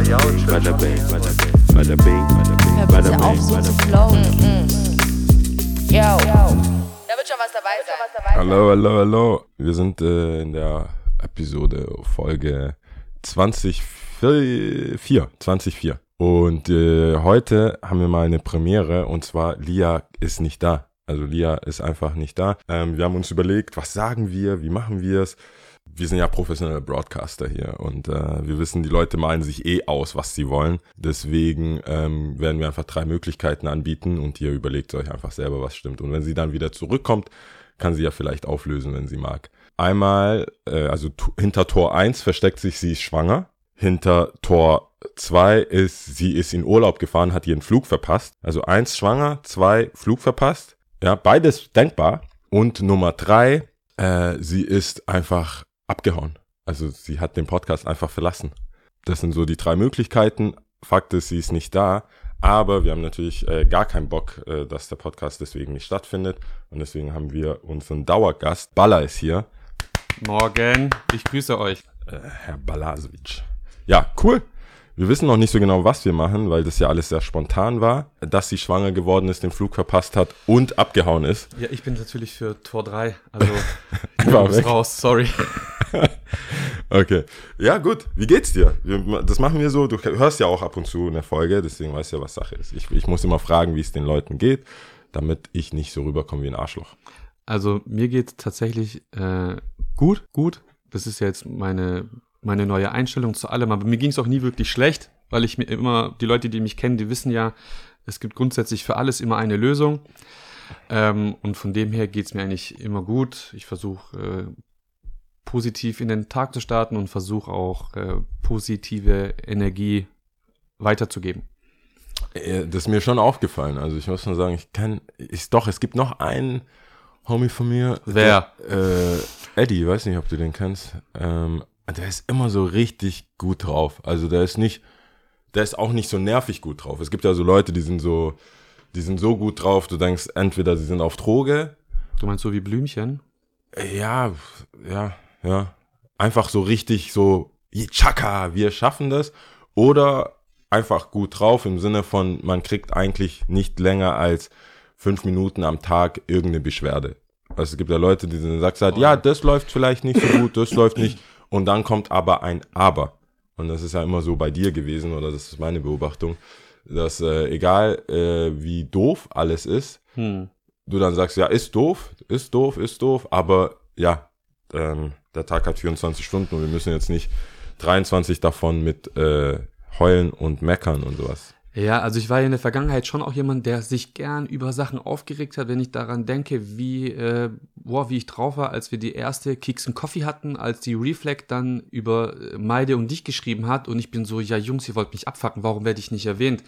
Bada bing, bada bing, bada bing, auf, so zu flowen. Yo. Da wird schon was dabei sein. Hallo, hallo, hallo. Wir sind äh, in der Episode Folge 2004, 2004. Und äh, heute haben wir mal eine Premiere und zwar Lia ist nicht da. Also Lia ist einfach nicht da. Ähm, wir haben uns überlegt, was sagen wir, wie machen wir es. Wir sind ja professionelle Broadcaster hier und äh, wir wissen, die Leute malen sich eh aus, was sie wollen. Deswegen ähm, werden wir einfach drei Möglichkeiten anbieten und ihr überlegt euch einfach selber, was stimmt. Und wenn sie dann wieder zurückkommt, kann sie ja vielleicht auflösen, wenn sie mag. Einmal, äh, also hinter Tor 1 versteckt sich, sie ist schwanger. Hinter Tor 2 ist, sie ist in Urlaub gefahren, hat ihren Flug verpasst. Also eins schwanger, zwei Flug verpasst. Ja, beides denkbar. Und Nummer drei, äh, sie ist einfach abgehauen. Also sie hat den Podcast einfach verlassen. Das sind so die drei Möglichkeiten. Fakt ist, sie ist nicht da. Aber wir haben natürlich äh, gar keinen Bock, äh, dass der Podcast deswegen nicht stattfindet. Und deswegen haben wir unseren Dauergast. Baller ist hier. Morgen, ich grüße euch. Äh, Herr Balasovic. Ja, cool. Wir wissen noch nicht so genau, was wir machen, weil das ja alles sehr spontan war. Dass sie schwanger geworden ist, den Flug verpasst hat und abgehauen ist. Ja, ich bin natürlich für Tor 3, also muss weg. raus, sorry. Okay. Ja, gut. Wie geht's dir? Wir, das machen wir so. Du hörst ja auch ab und zu eine Folge, deswegen weißt du ja, was Sache ist. Ich, ich muss immer fragen, wie es den Leuten geht, damit ich nicht so rüberkomme wie ein Arschloch. Also mir geht tatsächlich äh, gut, gut. Das ist jetzt meine, meine neue Einstellung zu allem, aber mir ging es auch nie wirklich schlecht, weil ich mir immer, die Leute, die mich kennen, die wissen ja, es gibt grundsätzlich für alles immer eine Lösung. Ähm, und von dem her geht's mir eigentlich immer gut. Ich versuche äh, positiv in den Tag zu starten und versuche auch äh, positive Energie weiterzugeben. Äh, Das ist mir schon aufgefallen. Also ich muss nur sagen, ich kann, ist doch, es gibt noch einen Homie von mir. Wer? Der, äh, Eddie, weiß nicht, ob du den kennst. Ähm, der ist immer so richtig gut drauf. Also der ist nicht, der ist auch nicht so nervig gut drauf. Es gibt ja so Leute, die sind so, die sind so gut drauf, du denkst, entweder sie sind auf Droge, Du meinst so wie Blümchen? ja, ja, ja. Einfach so richtig so, Chaka, wir schaffen das. Oder einfach gut drauf im Sinne von, man kriegt eigentlich nicht länger als fünf Minuten am Tag irgendeine Beschwerde. Also es gibt ja Leute, die dann sagst halt, ja, das läuft vielleicht nicht so gut, das läuft nicht. Und dann kommt aber ein Aber. Und das ist ja immer so bei dir gewesen, oder das ist meine Beobachtung, dass äh, egal äh, wie doof alles ist, Hm. du dann sagst, ja, ist doof, ist doof, ist doof, aber ja, ähm, der Tag hat 24 Stunden und wir müssen jetzt nicht 23 davon mit äh, heulen und meckern und sowas. Ja, also ich war ja in der Vergangenheit schon auch jemand, der sich gern über Sachen aufgeregt hat, wenn ich daran denke, wie, äh, boah, wie ich drauf war, als wir die erste Keks und Coffee hatten, als die Reflect dann über äh, Meide und dich geschrieben hat und ich bin so, ja Jungs, ihr wollt mich abfacken, warum werde ich nicht erwähnt?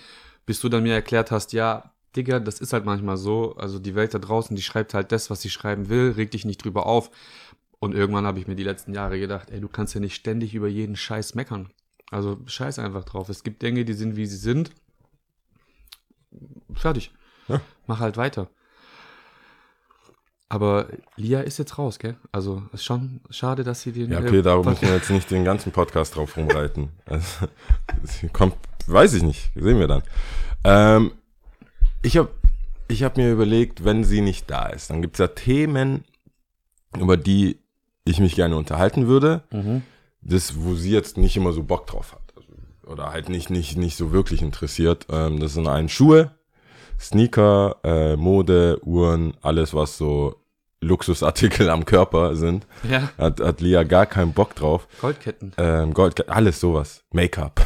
Bis du dann mir erklärt hast, ja, Digga, das ist halt manchmal so, also die Welt da draußen, die schreibt halt das, was sie schreiben will, reg dich nicht drüber auf. Und irgendwann habe ich mir die letzten Jahre gedacht, ey, du kannst ja nicht ständig über jeden Scheiß meckern. Also scheiß einfach drauf. Es gibt Dinge, die sind, wie sie sind. Fertig. Ja. Mach halt weiter. Aber Lia ist jetzt raus, gell? Also ist schon schade, dass sie den. Ja, äh, okay, darum Pod- müssen wir jetzt nicht den ganzen Podcast drauf rumreiten. Also, sie kommt, weiß ich nicht, sehen wir dann. Ähm, ich habe ich hab mir überlegt, wenn sie nicht da ist, dann gibt's ja Themen, über die ich mich gerne unterhalten würde. Mhm. das, wo sie jetzt nicht immer so Bock drauf hat. Oder halt nicht, nicht, nicht so wirklich interessiert. Ähm, das sind ein Schuhe, Sneaker, äh, Mode, Uhren, alles, was so Luxusartikel am Körper sind. Ja, Hat, hat Lia gar keinen Bock drauf. Goldketten. Ähm, Gold, alles sowas. Make-up.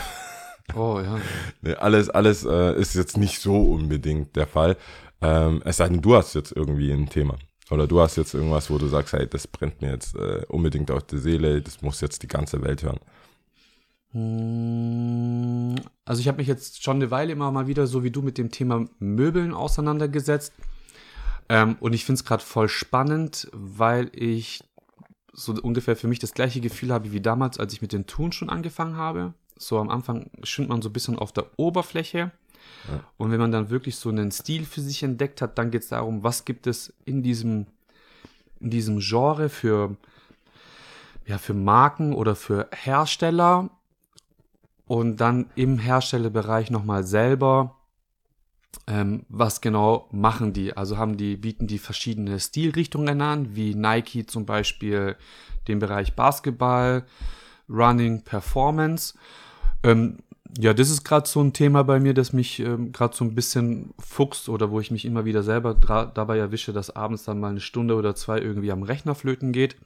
Oh ja. Nee, alles, alles äh, ist jetzt nicht so unbedingt der Fall. Ähm, es sei denn, du hast jetzt irgendwie ein Thema. Oder du hast jetzt irgendwas, wo du sagst, hey, das brennt mir jetzt äh, unbedingt auf die Seele, das muss jetzt die ganze Welt hören. Mm, Also ich habe mich jetzt schon eine Weile immer mal wieder so wie du mit dem Thema Möbeln auseinandergesetzt. Ähm, und ich finde es gerade voll spannend, weil ich so ungefähr für mich das gleiche Gefühl habe wie damals, als ich mit den Tun schon angefangen habe. So am Anfang schwimmt man so ein bisschen auf der Oberfläche. Und wenn man dann wirklich so einen Stil für sich entdeckt hat, dann geht es darum, was gibt es in diesem, in diesem Genre für, ja, für Marken oder für Hersteller, und dann im Herstellerbereich nochmal selber, ähm, was genau machen die? Also haben die, bieten die verschiedene Stilrichtungen an, wie Nike zum Beispiel den Bereich Basketball, Running, Performance. Ähm, ja, das ist gerade so ein Thema bei mir, das mich ähm, gerade so ein bisschen fuchst oder wo ich mich immer wieder selber dabei erwische, dass abends dann mal eine Stunde oder zwei irgendwie am Rechner flöten geht.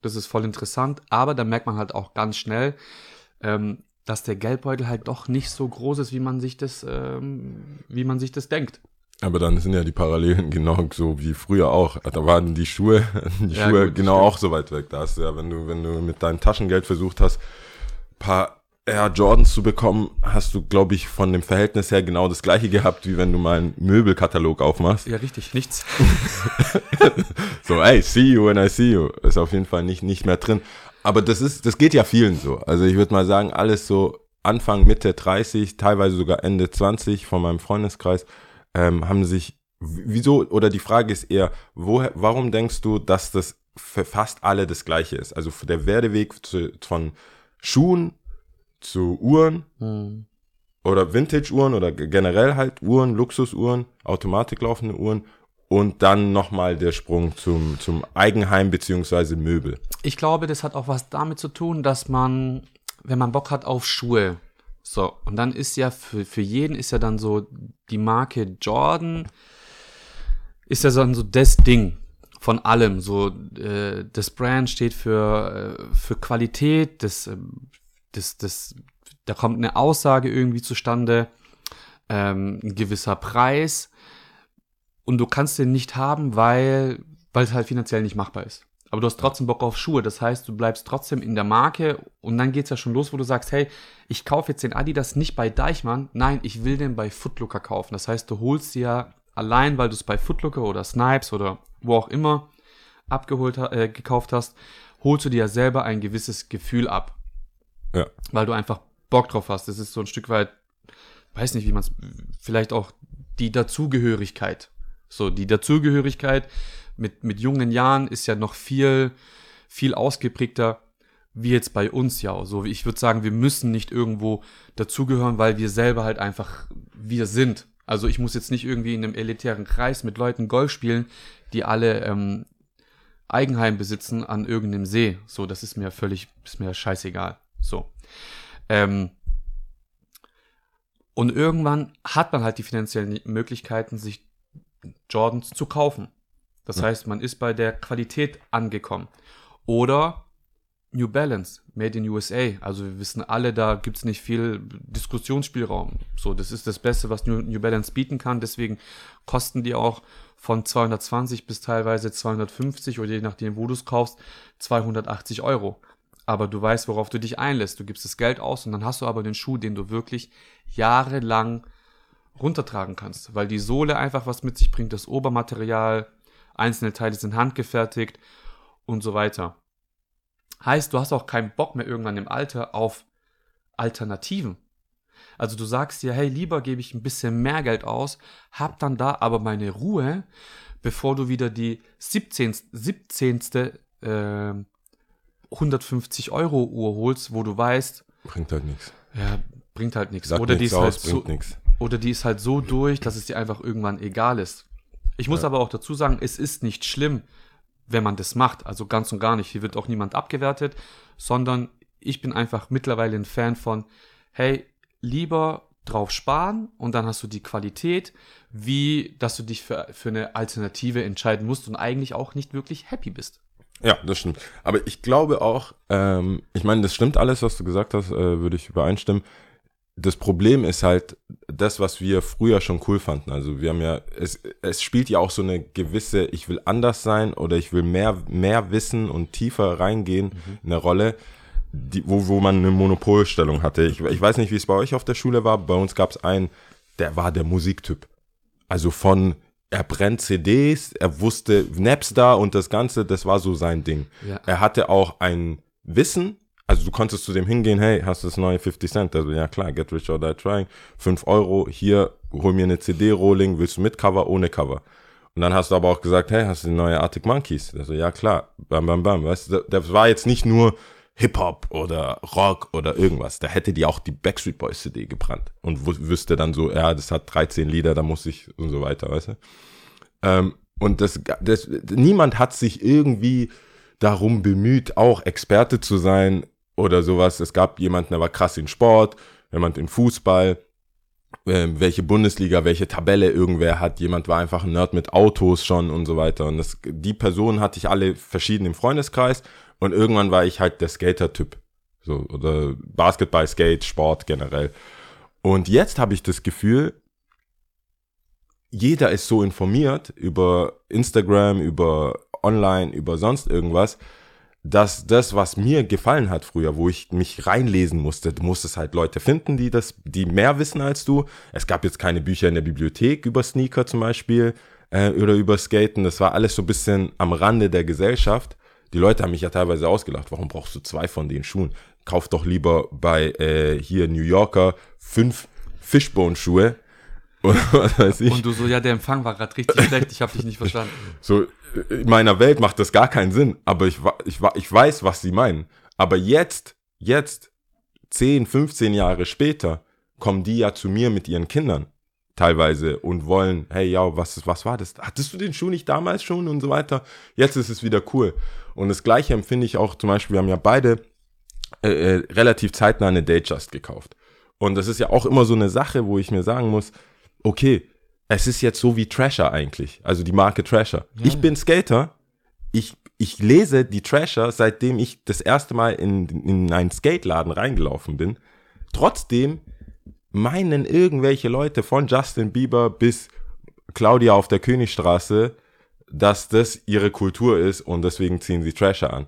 Das ist voll interessant, aber da merkt man halt auch ganz schnell, ähm, dass der Geldbeutel halt doch nicht so groß ist, wie man sich das, ähm, wie man sich das denkt. Aber dann sind ja die Parallelen genau so wie früher auch. Da waren die Schuhe, die Ja, Schuhe gut, genau stimmt. auch so weit weg. Da hast du ja, wenn du, wenn du mit deinem Taschengeld versucht hast, paar Air Jordans zu bekommen, hast du, glaube ich, von dem Verhältnis her genau das gleiche gehabt, wie wenn du mal einen Möbelkatalog aufmachst. Ja, richtig, nichts. So, ey, see you when I see you. Ist auf jeden Fall nicht, nicht mehr drin. Aber das ist, das geht ja vielen so. Also ich würde mal sagen, alles so Anfang, Mitte 30, teilweise sogar Ende 20 von meinem Freundeskreis, ähm, haben sich, wieso, oder die Frage ist eher, woher, warum denkst du, dass das für fast alle das Gleiche ist? Also der Werdeweg zu, von Schuhen zu Uhren Hm. oder Vintage-Uhren oder generell halt Uhren, Luxusuhren, automatiklaufende Uhren und dann nochmal der Sprung zum, zum Eigenheim beziehungsweise Möbel. Ich glaube, das hat auch was damit zu tun, dass man, wenn man Bock hat auf Schuhe, so, und dann ist ja für, für jeden ist ja dann so die Marke Jordan, ist ja dann so das Ding von allem. So, äh, das Brand steht für, äh, für Qualität, das, ähm, das, das, da kommt eine Aussage irgendwie zustande, ähm, ein gewisser Preis. Und du kannst den nicht haben, weil, weil es halt finanziell nicht machbar ist. Aber du hast trotzdem Bock auf Schuhe. Das heißt, du bleibst trotzdem in der Marke und dann geht's ja schon los, wo du sagst, hey, ich kaufe jetzt den Adidas nicht bei Deichmann. Nein, ich will den bei Footlooker kaufen. Das heißt, du holst dir ja allein, weil du es bei Footlooker oder Snipes oder wo auch immer abgeholt, äh, gekauft hast, holst du dir ja selber ein gewisses Gefühl ab. Ja. Weil du einfach Bock drauf hast. Das ist so ein Stück weit, weiß nicht, wie man es, vielleicht auch die Dazugehörigkeit. So, die Dazugehörigkeit mit, mit jungen Jahren ist ja noch viel, viel ausgeprägter, wie jetzt bei uns ja. So, ich würde sagen, wir müssen nicht irgendwo dazugehören, weil wir selber halt einfach wir sind. Also ich muss jetzt nicht irgendwie in einem elitären Kreis mit Leuten Golf spielen, die alle ähm, Eigenheim besitzen an irgendeinem See. So, das ist mir völlig, ist mir scheißegal. So. Ähm, und irgendwann hat man halt die finanziellen Möglichkeiten, sich Jordans zu kaufen. Das Ja. heißt, man ist bei der Qualität angekommen. Oder New Balance, Made in USA. Also wir wissen alle, da gibt's nicht viel Diskussionsspielraum. So, das ist das Beste, was New, New Balance bieten kann. Deswegen kosten die auch von 220 bis teilweise 250 oder je nachdem, wo du es kaufst, 280 Euro. Aber du weißt, worauf du dich einlässt. Du gibst das Geld aus und dann hast du aber den Schuh, den du wirklich jahrelang runtertragen kannst, weil die Sohle einfach was mit sich bringt, das Obermaterial, einzelne Teile sind handgefertigt und so weiter. Heißt, du hast auch keinen Bock mehr irgendwann im Alter auf Alternativen. Also du sagst dir, hey, lieber gebe ich ein bisschen mehr Geld aus, hab dann da aber meine Ruhe, bevor du wieder die 17. 17. Äh, 150 Euro Uhr holst, wo du weißt, Bringt halt nichts. ja, bringt halt nichts. Oder die ist halt aus, so, bringt nichts. Oder die ist halt so durch, dass es dir einfach irgendwann egal ist. Ich muss Ja. aber auch dazu sagen, es ist nicht schlimm, wenn man das macht. Also ganz und gar nicht. Hier wird auch niemand abgewertet, sondern ich bin einfach mittlerweile ein Fan von, hey, lieber drauf sparen und dann hast du die Qualität, wie dass du dich für, für eine Alternative entscheiden musst und eigentlich auch nicht wirklich happy bist. Ja, das stimmt. Aber ich glaube auch, ähm, ich meine, das stimmt alles, was du gesagt hast, äh, würde ich übereinstimmen. Das Problem ist halt das, was wir früher schon cool fanden. Also wir haben ja, es, es spielt ja auch so eine gewisse, ich will anders sein oder ich will mehr, mehr wissen und tiefer reingehen in eine Rolle, die, wo, wo man eine Monopolstellung hatte. Ich, ich weiß nicht, wie es bei euch auf der Schule war. Bei uns gab es einen, der war der Musiktyp. Also von, er brennt CDs, er wusste Napster und das Ganze, das war so sein Ding. Ja. Er hatte auch ein Wissen, also du konntest zu dem hingehen, hey, hast du das neue 50 Cent? Also ja klar, Get Rich or Die Trying, 5 Euro, hier, hol mir eine CD-Rolling, willst du mit Cover, ohne Cover? Und dann hast du aber auch gesagt, hey, hast du die neue Arctic Monkeys? Also ja klar, bam, bam, bam, weißt du, das war jetzt nicht nur Hip-Hop oder Rock oder irgendwas. Da hätte die auch die Backstreet Boys CD gebrannt und wü- wüsste dann so, ja, das hat 13 Lieder, da muss ich und so weiter, weißt du? Ähm, und das, das, niemand hat sich irgendwie darum bemüht, auch Experte zu sein oder sowas. Es gab jemanden, der war krass in Sport, jemand in Fußball, ähm, welche Bundesliga, welche Tabelle irgendwer hat. Jemand war einfach ein Nerd mit Autos schon und so weiter. Und das, die Personen hatte ich alle verschieden im Freundeskreis. Und irgendwann war ich halt der Skater-Typ. So, oder Basketball, Skate, Sport generell. Und jetzt habe ich das Gefühl, jeder ist so informiert über Instagram, über online, über sonst irgendwas, dass das, was mir gefallen hat früher, wo ich mich reinlesen musste, du musstest halt Leute finden, die das, die mehr wissen als du. Es gab jetzt keine Bücher in der Bibliothek über Sneaker zum Beispiel äh, oder über Skaten. Das war alles so ein bisschen am Rande der Gesellschaft. Die Leute haben mich ja teilweise ausgelacht. Warum brauchst du zwei von den Schuhen? Kauf doch lieber bei äh, hier New Yorker fünf Fishbone-Schuhe. Was weiß ich. Und du so, ja, der Empfang war gerade richtig schlecht, ich habe dich nicht verstanden. So, in meiner Welt macht das gar keinen Sinn, aber ich, ich, ich weiß, was sie meinen. Aber jetzt, jetzt, 10, 15 Jahre später, kommen die ja zu mir mit ihren Kindern teilweise und wollen, hey, ja, was, was war das? Hattest du den Schuh nicht damals schon und so weiter? Jetzt ist es wieder cool. Und das Gleiche empfinde ich auch zum Beispiel, wir haben ja beide äh, äh, relativ zeitnah eine Datejust gekauft. Und das ist ja auch immer so eine Sache, wo ich mir sagen muss, okay, es ist jetzt so wie Trasher eigentlich, also die Marke Trasher. Ich bin Skater, ich, ich lese die Trasher, seitdem ich das erste Mal in, in einen Skateladen reingelaufen bin. Trotzdem meinen irgendwelche Leute von Justin Bieber bis Claudia auf der Königstraße, dass das ihre Kultur ist und deswegen ziehen sie Trasher an.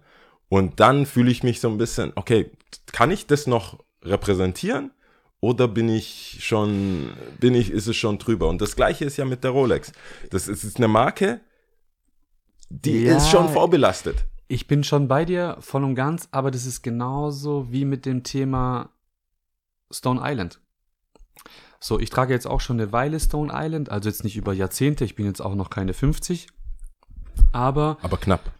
Und dann fühle ich mich so ein bisschen, okay, kann ich das noch repräsentieren? Oder bin ich schon, bin ich, ist es schon drüber? Und das gleiche ist ja mit der Rolex. Das ist, ist eine Marke, die Ja. ist schon vorbelastet. Ich bin schon bei dir, voll und ganz, aber das ist genauso wie mit dem Thema Stone Island. So, ich trage jetzt auch schon eine Weile Stone Island, also jetzt nicht über Jahrzehnte, ich bin jetzt auch noch keine 50. Aber Aber knapp.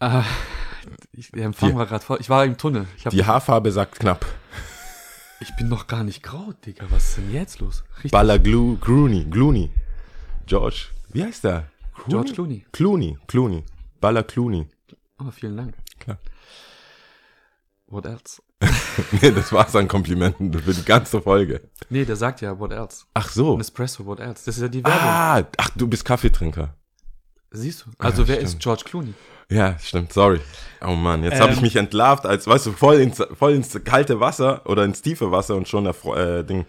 äh, ich, der Empfang Die- war gerade voll. Ich war im Tunnel. Die Haarfarbe sagt knapp. Ich bin noch gar nicht grau, Digga. Was ist denn jetzt los? Richtig. Balla Glu, Clooney, Clooney. George, wie heißt der? George Clooney. Clooney, Clooney. Balla Clooney. Oh, vielen Dank. Klar. What else? Nee, das war's an Komplimenten für die ganze Folge. Nee, der sagt ja what else. Ach so. Nespresso, what else? Das ist ja die Werbung. Ah, ach, du bist Kaffeetrinker. Siehst du? Also Ja, wer stimmt. ist George Clooney? Ja, stimmt, sorry. Oh Mann, jetzt habe ich Ähm. mich entlarvt, als, weißt du, voll ins, voll ins kalte Wasser oder ins tiefe Wasser und schon erfro- äh, Ding,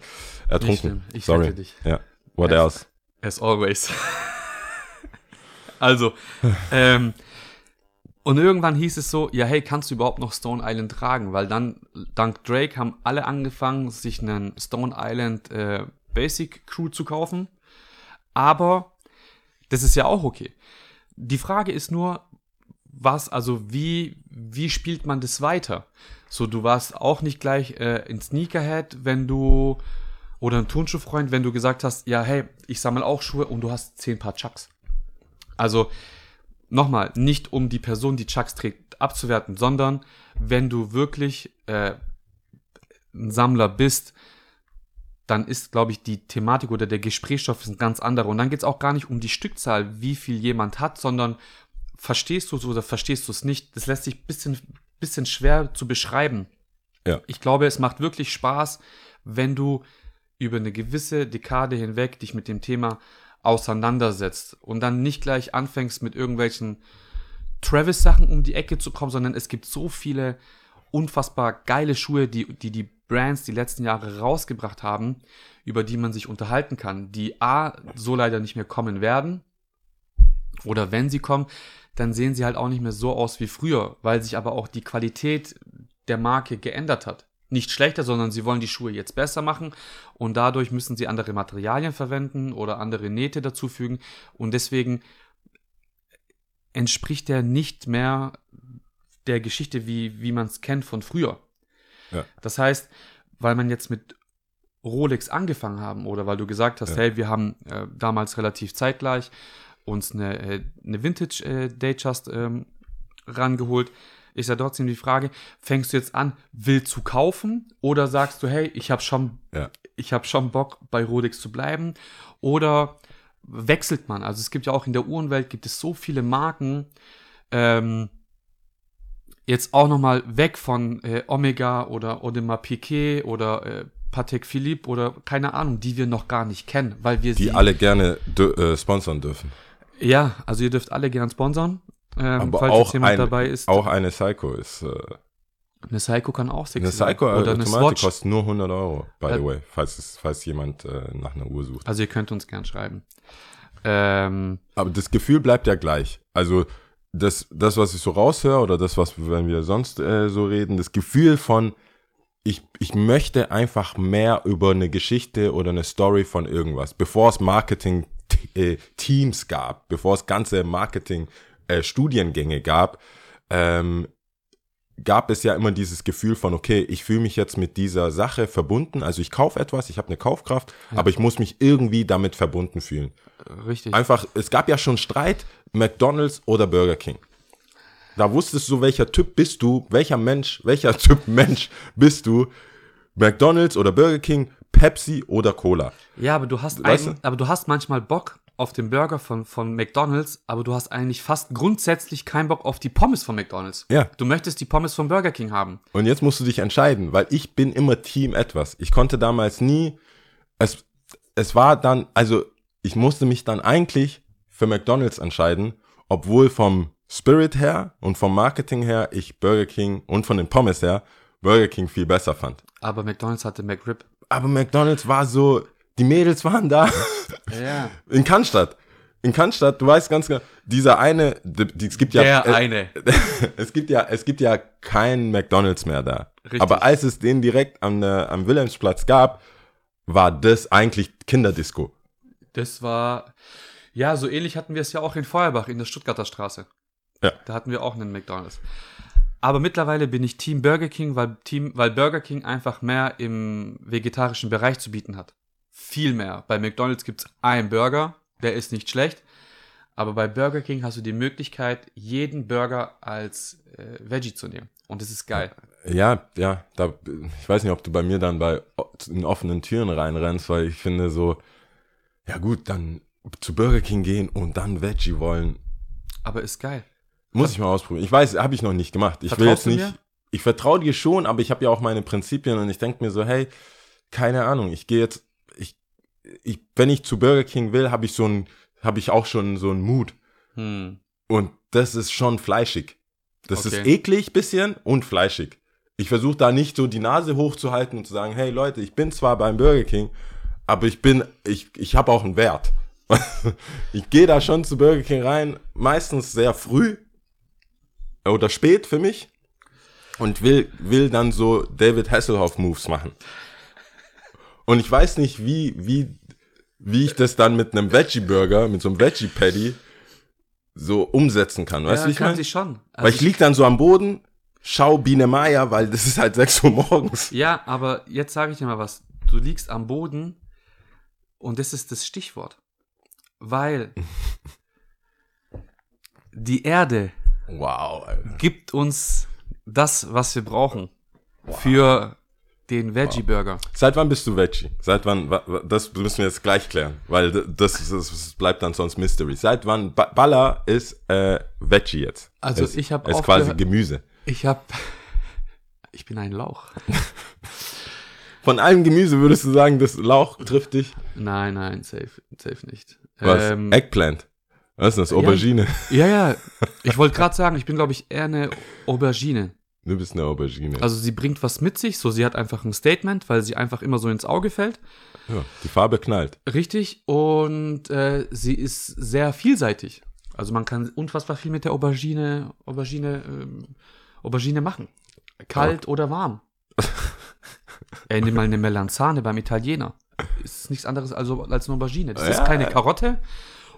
ertrunken. ich sorry. dich. Ja, what Es- else? As always. also, ähm, und irgendwann hieß es so, ja, hey, kannst du überhaupt noch Stone Island tragen? Weil dann, dank Drake, haben alle angefangen, sich einen Stone Island äh, Basic Crew zu kaufen. Aber das ist ja auch okay. Die Frage ist nur, was, also wie, wie spielt man das weiter? So, du warst auch nicht gleich äh, ein Sneakerhead, wenn du, oder ein Turnschuhfreund, wenn du gesagt hast, ja, hey, ich sammle auch Schuhe und du hast zehn Paar Chucks. Also, nochmal, nicht um die Person, die Chucks trägt, abzuwerten, sondern wenn du wirklich äh, ein Sammler bist, dann ist, glaube ich, die Thematik oder der Gesprächsstoff ist ein ganz anderer. Und dann geht es auch gar nicht um die Stückzahl, wie viel jemand hat, sondern verstehst du es oder verstehst du es nicht. Das lässt sich ein bisschen, bisschen schwer zu beschreiben. Ja. Ich glaube, es macht wirklich Spaß, wenn du über eine gewisse Dekade hinweg dich mit dem Thema auseinandersetzt und dann nicht gleich anfängst mit irgendwelchen Travis-Sachen um die Ecke zu kommen, sondern es gibt so viele unfassbar geile Schuhe, die, die die Brands die letzten Jahre rausgebracht haben, über die man sich unterhalten kann, die A, so leider nicht mehr kommen werden. Oder wenn sie kommen, dann sehen sie halt auch nicht mehr so aus wie früher, weil sich aber auch die Qualität der Marke geändert hat. Nicht schlechter, sondern sie wollen die Schuhe jetzt besser machen und dadurch müssen sie andere Materialien verwenden oder andere Nähte dazufügen und deswegen entspricht er nicht mehr der Geschichte, wie, wie man es kennt von früher. Ja. Das heißt, weil man jetzt mit Rolex angefangen haben oder weil du gesagt hast, Ja. hey, wir haben äh, damals relativ zeitgleich uns eine, äh, eine Vintage äh, Datejust ähm, rangeholt, ist ja trotzdem die Frage, fängst du jetzt an, wild zu kaufen oder sagst du, hey, ich habe schon, Ja. ich habe schon Bock, bei Rolex zu bleiben oder wechselt man? Also es gibt ja auch in der Uhrenwelt gibt es so viele Marken, ähm, jetzt auch nochmal weg von äh, Omega oder Audemars Piguet oder äh, Patek Philippe oder keine Ahnung, die wir noch gar nicht kennen, weil wir Die sie alle gerne äh, sponsern dürfen. ja, also ihr dürft alle gern sponsern. Ähm, Aber falls auch, jetzt jemand ein, dabei ist. auch eine Psycho ist. Äh, eine Psycho kann auch sexy eine sein. Psycho äh, oder eine Swatch. kostet nur 100 Euro, by Äh, the way, falls, es, falls jemand äh, nach einer Uhr sucht. Also ihr könnt uns gern schreiben. Ähm, Aber das Gefühl bleibt ja gleich. Also das, das was ich so raushöre oder das, was wenn wir sonst äh, so reden, das Gefühl von, ich, ich möchte einfach mehr über eine Geschichte oder eine Story von irgendwas, bevor es Marketing-Teams gab, bevor es ganze Marketing-Studiengänge gab, ähm, gab es ja immer dieses Gefühl von, okay, ich fühle mich jetzt mit dieser Sache verbunden, also ich kaufe etwas, ich habe eine Kaufkraft, aber ich muss mich irgendwie damit verbunden fühlen. richtig. Einfach, es gab ja schon Streit, McDonald's oder Burger King. Da wusstest du, welcher Typ bist du, welcher Mensch, welcher Typ Mensch bist du. McDonald's oder Burger King, Pepsi oder Cola. ja, aber du hast Weißt ein, aber du hast manchmal Bock auf den Burger von, von McDonalds, aber du hast eigentlich fast grundsätzlich keinen Bock auf die Pommes von McDonalds. Ja. Du möchtest die Pommes von Burger King haben. Und jetzt musst du dich entscheiden, weil ich bin immer Team etwas. Ich konnte damals nie, es, es war dann, also ich musste mich dann eigentlich für McDonald's entscheiden, obwohl vom Spirit her und vom Marketing her ich Burger King und von den Pommes her Burger King viel besser fand. Aber McDonalds hatte McRib. Aber McDonald's war so, die Mädels waren da. Ja. In Cannstatt. In Cannstatt, du weißt ganz genau, dieser eine, die, die, es gibt ja, Der eine. es gibt ja, es gibt ja keinen McDonald's mehr da. Richtig. Aber als es den direkt am, äh, am Wilhelmsplatz gab, war das eigentlich Kinderdisco. Das war, ja, so ähnlich hatten wir es ja auch in Feuerbach in der Stuttgarter Straße. Ja. Da hatten wir auch einen McDonalds. Aber mittlerweile bin ich Team Burger King, weil, Team, weil Burger King einfach mehr im vegetarischen Bereich zu bieten hat. Viel mehr. Bei McDonalds gibt's einen Burger, der ist nicht schlecht. Aber bei Burger King hast du die Möglichkeit, jeden Burger als äh, Veggie zu nehmen. Und das ist geil. Ja, ja, da, ich weiß nicht, ob du bei mir dann bei in offenen Türen reinrennst, weil ich finde so, ja gut, dann zu Burger King gehen und dann Veggie wollen, Aber ist geil. Muss ich mal ausprobieren. Ich weiß, habe ich noch nicht gemacht. Ich will jetzt nicht. mir? Ich vertraue dir schon, aber ich habe ja auch meine Prinzipien und ich denke mir so, hey, keine Ahnung, ich gehe jetzt, ich, wenn ich zu Burger King will, habe ich so ein, habe ich auch schon so einen Mut. Hm. Und das ist schon fleischig. Das ist Okay. eklig bisschen und fleischig. Ich versuche da nicht so die Nase hochzuhalten und zu sagen, hey Leute, ich bin zwar beim Burger King, aber ich bin, ich, ich habe auch einen Wert. ich gehe da schon zu Burger King rein, meistens sehr früh oder spät für mich und will, will dann so David Hasselhoff Moves machen. Und ich weiß nicht, wie, wie, wie ich das dann mit einem Veggie Burger, mit so einem Veggie Patty so umsetzen kann. Weißt ja, du, ich kann sich schon. Also Weil ich lieg dann so am Boden, schau Biene Maya, weil das ist halt 6 Uhr morgens. Ja, aber jetzt sage ich dir mal was. Du liegst am Boden und das ist das Stichwort. Weil die Erde Wow, Alter. gibt uns das, was wir brauchen für den Veggie Burger. Seit wann bist du Veggie? Seit wann, wa- wa- das müssen wir jetzt gleich klären, weil das, das, bleibt dann sonst Mystery. Seit wann, Ba- Baller ist äh, Veggie jetzt? Also ist, ich hab Ist quasi Gemüse. Ich hab, ich bin ein Lauch. Von allem Gemüse würdest du sagen, das Lauch trifft dich? Nein, nein, safe, safe nicht. Was? Ähm, Eggplant. Was ist das? Aubergine. ja, ja. Ich wollte gerade sagen, ich bin, glaube ich, eher eine Aubergine. Du bist eine Aubergine. Also sie bringt was mit sich, so sie hat einfach ein Statement, weil sie einfach immer so ins Auge fällt. ja, die Farbe knallt. Richtig. Und äh, sie ist sehr vielseitig. Also man kann unfassbar viel mit der Aubergine, Aubergine, ähm, Aubergine machen. Kalt oder warm. Ey, nimm mal eine Melanzane beim Italiener. Ist nichts anderes also als eine Aubergine. Das Ja. ist keine Karotte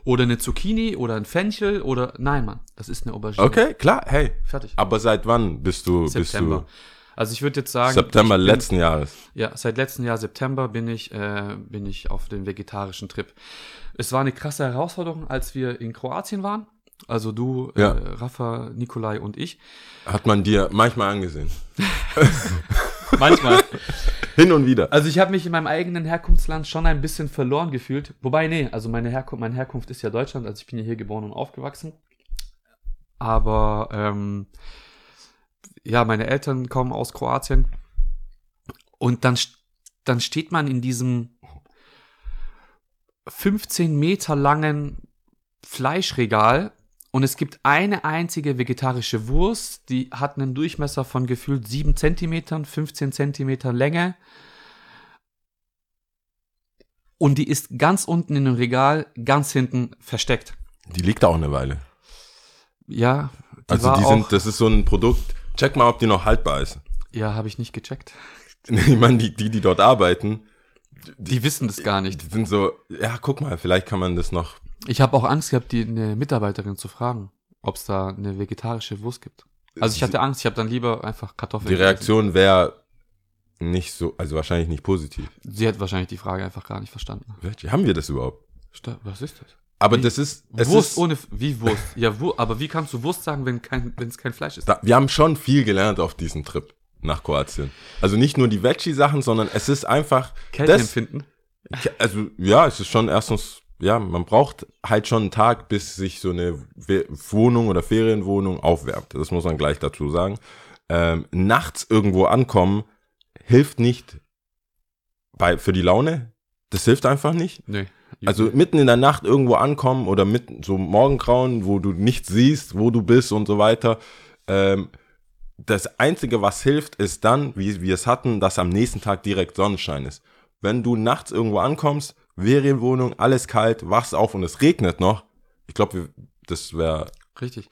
oder eine Zucchini oder ein Fenchel oder nein, Mann, das ist eine Aubergine. Okay, klar, hey. Fertig. Aber seit wann bist du, September. bist Also ich würde jetzt du sagen, September bin- letzten Jahres? Ja, seit letztem Jahr September bin ich, äh, bin ich auf dem vegetarischen Trip. Es war eine krasse Herausforderung, als wir in Kroatien waren. Also du, Ja. äh, Rafa, Nikolai und ich. Hat man dir manchmal angesehen. Manchmal. Hin und wieder. Also ich habe mich in meinem eigenen Herkunftsland schon ein bisschen verloren gefühlt. Wobei, nee, also meine, Herkunft, meine Herkunft ist ja Deutschland, also ich bin ja hier geboren und aufgewachsen. Aber ähm, ja, meine Eltern kommen aus Kroatien. Und dann, dann steht man in diesem 15 Meter langen Fleischregal und es gibt eine einzige vegetarische Wurst, die hat einen Durchmesser von gefühlt 7 Zentimetern, 15 Zentimetern Länge. Und die ist ganz unten in dem Regal, ganz hinten versteckt. Die liegt auch eine Weile. Ja, die Also die auch, sind, das ist so ein Produkt. Check mal, ob die noch haltbar ist. ja, habe ich nicht gecheckt. Ich meine, die, die, die dort arbeiten, Die wissen das gar nicht. die sind so, ja, guck mal, vielleicht kann man das noch. Ich habe auch Angst gehabt, die eine Mitarbeiterin zu fragen, ob es da eine vegetarische Wurst gibt. Also ich hatte Angst, ich habe dann lieber einfach Kartoffeln. Die Reaktion wäre nicht so, also wahrscheinlich nicht positiv. Sie hat wahrscheinlich die Frage einfach gar nicht verstanden. Welche? Haben wir das überhaupt? Sta- Was ist das? Aber Wie? das ist, es Wurst ist, ohne, wie Wurst? Ja, Wur, aber wie kannst du Wurst sagen, wenn kein, wenn es kein Fleisch ist? da, wir haben schon viel gelernt auf diesem Trip nach Kroatien. Also nicht nur die Veggie-Sachen, sondern es ist einfach, Kälte das, empfinden? also ja, es ist schon erstens, ja, man braucht halt schon einen Tag, bis sich so eine Wohnung oder Ferienwohnung aufwärmt. Das muss man gleich dazu sagen. Ähm, nachts irgendwo ankommen hilft nicht bei, für die Laune. Das hilft einfach nicht. Nee. Also mitten in der Nacht irgendwo ankommen oder mitten so Morgengrauen, wo du nichts siehst, wo du bist und so weiter. Ähm, das Einzige, was hilft, ist dann, wie wir es hatten, dass am nächsten Tag direkt Sonnenschein ist. Wenn du nachts irgendwo ankommst, Ferienwohnung, alles kalt, wachst auf und es regnet noch, ich glaube, das wäre Richtig.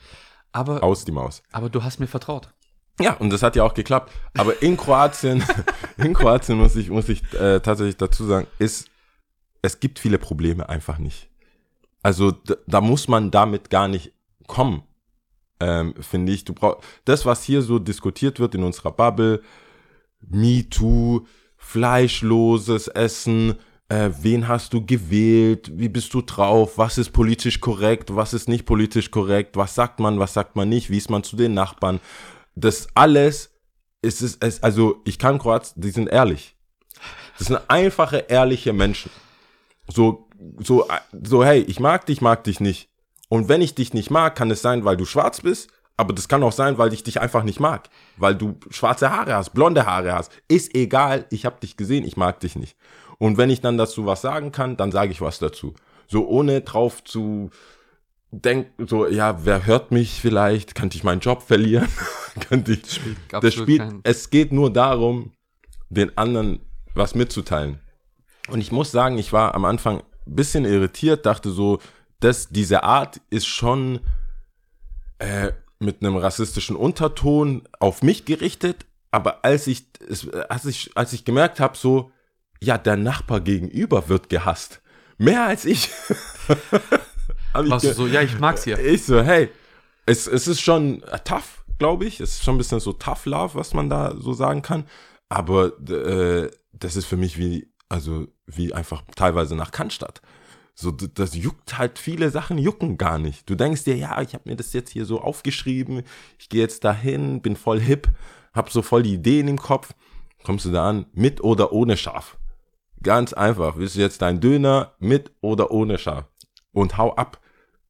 Aber, aus die Maus. aber du hast mir vertraut. Ja, und das hat ja auch geklappt. Aber in Kroatien, in Kroatien muss ich, muss ich äh, tatsächlich dazu sagen, ist, es gibt viele Probleme einfach nicht. Also da, muss man damit gar nicht kommen, ähm, finde ich. Du brauchst das, was hier so diskutiert wird in unserer Bubble, Me Too, fleischloses Essen, äh, wen hast du gewählt, wie bist du drauf, was ist politisch korrekt, was ist nicht politisch korrekt, was sagt man, was sagt man nicht, wie ist man zu den Nachbarn. Das alles ist es, es also ich kann Kroatien, die sind ehrlich. Das sind einfache, ehrliche Menschen. So, so, so, hey, ich mag dich, mag dich nicht. Und wenn ich dich nicht mag, kann es sein, weil du schwarz bist, aber das kann auch sein, weil ich dich einfach nicht mag. Weil du schwarze Haare hast, blonde Haare hast. Ist egal, ich habe dich gesehen, ich mag dich nicht. Und wenn ich dann dazu was sagen kann, dann sage ich was dazu. So ohne drauf zu denken, so, ja, wer hört mich vielleicht? Könnte ich meinen Job verlieren? Könnte ich, das absolut Spiel, keinen- es geht nur darum, den anderen was mitzuteilen. Und ich muss sagen, ich war am Anfang ein bisschen irritiert, dachte so, dass diese Art ist schon äh, mit einem rassistischen Unterton auf mich gerichtet, aber als ich, als ich, als ich gemerkt habe, so, ja, der Nachbar gegenüber wird gehasst. Mehr als ich. Warst du so, ja, ich mag's hier. ich so, hey, es, es ist schon tough, glaube ich. Es ist schon ein bisschen so tough love, was man da so sagen kann. Aber äh, das ist für mich wie, also wie einfach teilweise nach Cannstatt. So, das juckt halt, viele Sachen jucken gar nicht. Du denkst dir, ja, ich habe mir das jetzt hier so aufgeschrieben, ich gehe jetzt dahin, bin voll hip, hab so voll die Ideen im Kopf. Kommst du da an, mit oder ohne Schaf. Ganz einfach. Willst du jetzt deinen Döner mit oder ohne Schaf? Und hau ab.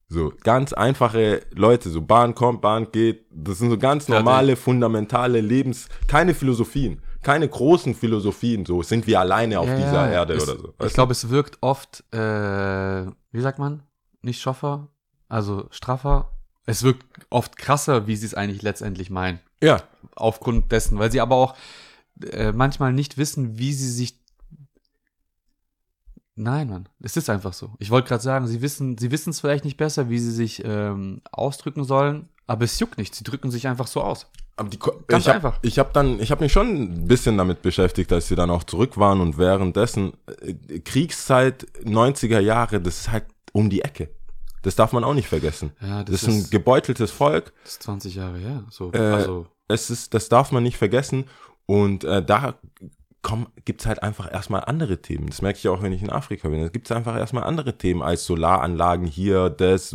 So, ganz einfache Leute, so Bahn kommt, Bahn geht. Das sind so ganz normale, fundamentale Lebens, keine Philosophien, keine großen Philosophien, so sind wir alleine auf Ja, dieser Erde es, oder so. Ich glaube, es wirkt oft, äh, wie sagt man? Nicht schoffer, also straffer. Es wirkt oft krasser, wie sie es eigentlich letztendlich meinen. Ja, Aufgrund dessen, weil sie aber auch äh, manchmal nicht wissen, wie sie sich. Nein, Mann, es ist einfach so. Ich wollte gerade sagen, sie wissen, sie wissen es vielleicht nicht besser, wie sie sich ähm, ausdrücken sollen, aber es juckt nicht. Sie drücken sich einfach so aus. Aber die, Ko- Ganz ich hab, einfach. Ich habe dann, ich habe mich schon ein bisschen damit beschäftigt, als sie dann auch zurück waren und währenddessen äh, Kriegszeit 90er Jahre, das ist halt um die Ecke. Das darf man auch nicht vergessen. Ja, Das, das, ist ein gebeuteltes Volk. das ist 20 Jahre her. So, Äh, also Es ist, das darf man nicht vergessen. Und äh, da kommen, gibt's halt einfach erstmal andere Themen. Das merke ich auch, wenn ich in Afrika bin. Es gibt einfach erstmal andere Themen als Solaranlagen hier, das.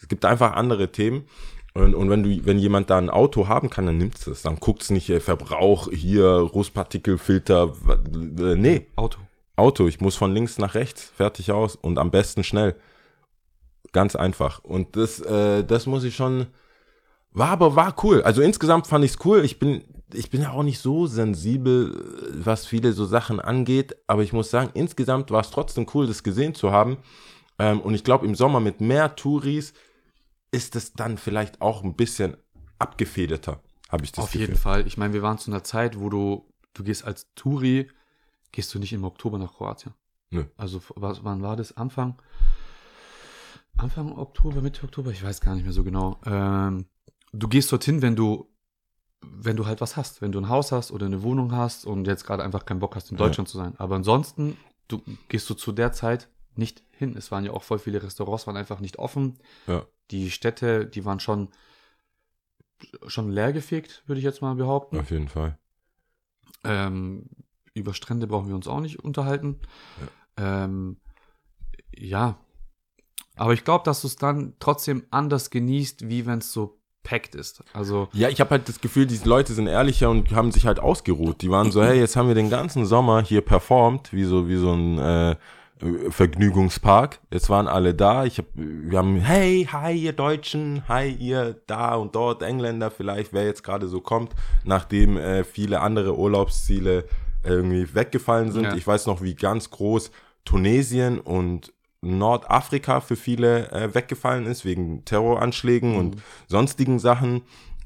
Es gibt einfach andere Themen. Und, und wenn du, wenn jemand da ein Auto haben kann, dann nimmt's es. Dann guckt's nicht, äh, Verbrauch, hier, Rußpartikelfilter, äh, nee. Auto. Auto, ich muss von links nach rechts, fertig aus und am besten schnell. Ganz einfach. Und das, äh, das muss ich schon, war aber, war cool. Also insgesamt fand ich's cool. Ich bin, ich bin ja auch nicht so sensibel, was viele so Sachen angeht, aber ich muss sagen, insgesamt war es trotzdem cool, das gesehen zu haben. Ähm, und ich glaube, im Sommer mit mehr Touris ist es dann vielleicht auch ein bisschen abgefederter, habe ich das Auf Gefühl. jeden Fall. Ich meine, wir waren zu einer Zeit, wo du, du gehst als Touri, gehst du nicht im Oktober nach Kroatien. Nö. Also, was, wann war das? Anfang? Anfang Oktober, Mitte Oktober? Ich weiß gar nicht mehr so genau. Ähm, du gehst dorthin, wenn du, wenn du halt was hast. Wenn du ein Haus hast oder eine Wohnung hast und jetzt gerade einfach keinen Bock hast, in Ja. Deutschland zu sein. Aber ansonsten, du gehst du zu der Zeit nicht hin. Es waren ja auch voll viele Restaurants, waren einfach nicht offen. Ja. Die Städte, die waren schon, schon leergefegt, würde ich jetzt mal behaupten. Auf jeden Fall. Ähm, über Strände brauchen wir uns auch nicht unterhalten. Ja, ähm, ja. aber ich glaube, dass du es dann trotzdem anders genießt, wie wenn es so packt ist. Also, Ja, ich habe halt das Gefühl, diese Leute sind ehrlicher und haben sich halt ausgeruht. Die waren so, hey, jetzt haben wir den ganzen Sommer hier performt, wie so, wie so ein äh, Vergnügungspark. Jetzt waren alle da. Ich hab, wir haben, hey, hi, ihr Deutschen, hi, ihr da und dort, Engländer vielleicht, wer jetzt gerade so kommt, nachdem äh, viele andere Urlaubsziele irgendwie weggefallen sind. Ja. Ich weiß noch, wie ganz groß Tunesien und Nordafrika für viele äh, weggefallen ist, wegen Terroranschlägen und sonstigen Sachen.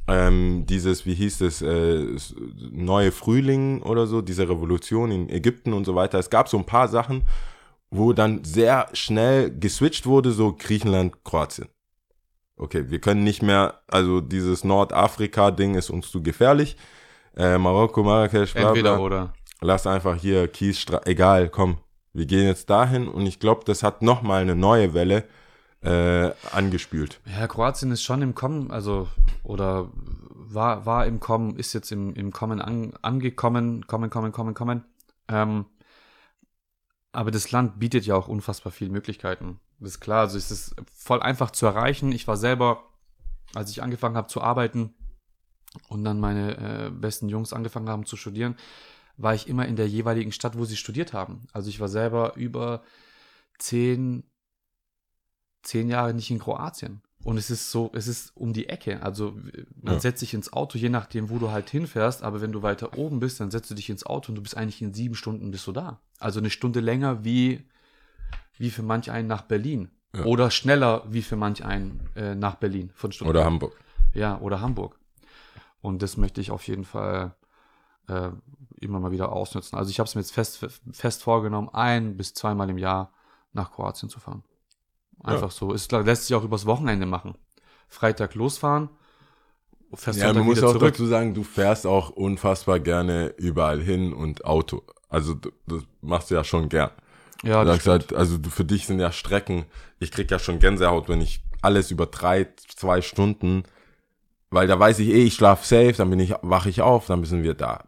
Ähm, dieses, wie hieß es, äh, neue Frühling oder so, diese Revolution in Ägypten und so weiter. Es gab so ein paar Sachen, wo dann sehr schnell geswitcht wurde, so Griechenland, Kroatien. Okay, wir können nicht mehr, also dieses Nordafrika-Ding ist uns zu gefährlich. Äh, Marokko, Marrakesch, bla, entweder bla. oder. Lass einfach hier Kiesstraße, egal, komm. Wir gehen jetzt dahin und ich glaube, das hat nochmal eine neue Welle äh, angespült. Ja, Kroatien ist schon im Kommen, also, oder war, war im Kommen, ist jetzt im, im Kommen an, angekommen, kommen, kommen, kommen, kommen. Ähm, aber das Land bietet ja auch unfassbar viele Möglichkeiten. Das ist klar, also es ist voll einfach zu erreichen. Ich war selber, als ich angefangen habe zu arbeiten und dann meine äh, besten Jungs angefangen haben zu studieren, war ich immer in der jeweiligen Stadt, wo sie studiert haben. Also ich war selber über zehn, zehn Jahre nicht in Kroatien. Und es ist so, es ist um die Ecke. Also man Ja. setzt sich ins Auto, je nachdem, wo du halt hinfährst. Aber wenn du weiter oben bist, dann setzt du dich ins Auto und du bist eigentlich in sieben Stunden bist du da. Also eine Stunde länger wie, wie für manch einen nach Berlin. Ja. Oder schneller wie für manch einen äh, nach Berlin von Stuttgart. Oder Hamburg. Ja, oder Hamburg. Und das möchte ich auf jeden Fall äh, immer mal wieder ausnutzen. Also ich habe es mir jetzt fest, fest vorgenommen, ein bis zweimal im Jahr nach Kroatien zu fahren. Einfach so. Es lässt sich auch übers Wochenende machen. Freitag losfahren, fährst Ja, man muss auch zurück. dazu sagen, du fährst auch unfassbar gerne überall hin und Auto. Also d- das machst du ja schon gern. Ja, du das sagst halt, also du- für dich sind ja Strecken, ich krieg ja schon Gänsehaut, wenn ich alles über drei, zwei Stunden, weil da weiß ich eh, ich schlaf safe, dann bin ich, wache ich auf, dann sind wir da.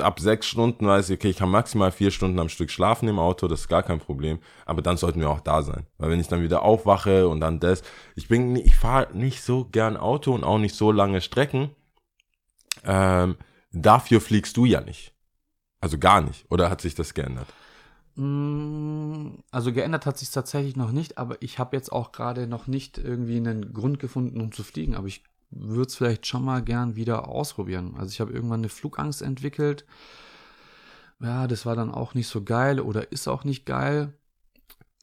Ab sechs Stunden weiß ich, okay, ich kann maximal vier Stunden am Stück schlafen im Auto, das ist gar kein Problem. Aber dann sollten wir auch da sein. Weil wenn ich dann wieder aufwache und dann das, ich bin, ich fahre nicht so gern Auto und auch nicht so lange Strecken. Ähm, dafür fliegst du ja nicht. Also gar nicht. Oder hat sich das geändert? Mm, Also geändert hat sich tatsächlich noch nicht, aber ich habe jetzt auch gerade noch nicht irgendwie einen Grund gefunden, um zu fliegen. Aber ich würde es vielleicht schon mal gern wieder ausprobieren. Also ich habe irgendwann eine Flugangst entwickelt. Ja, das war dann auch nicht so geil oder ist auch nicht geil.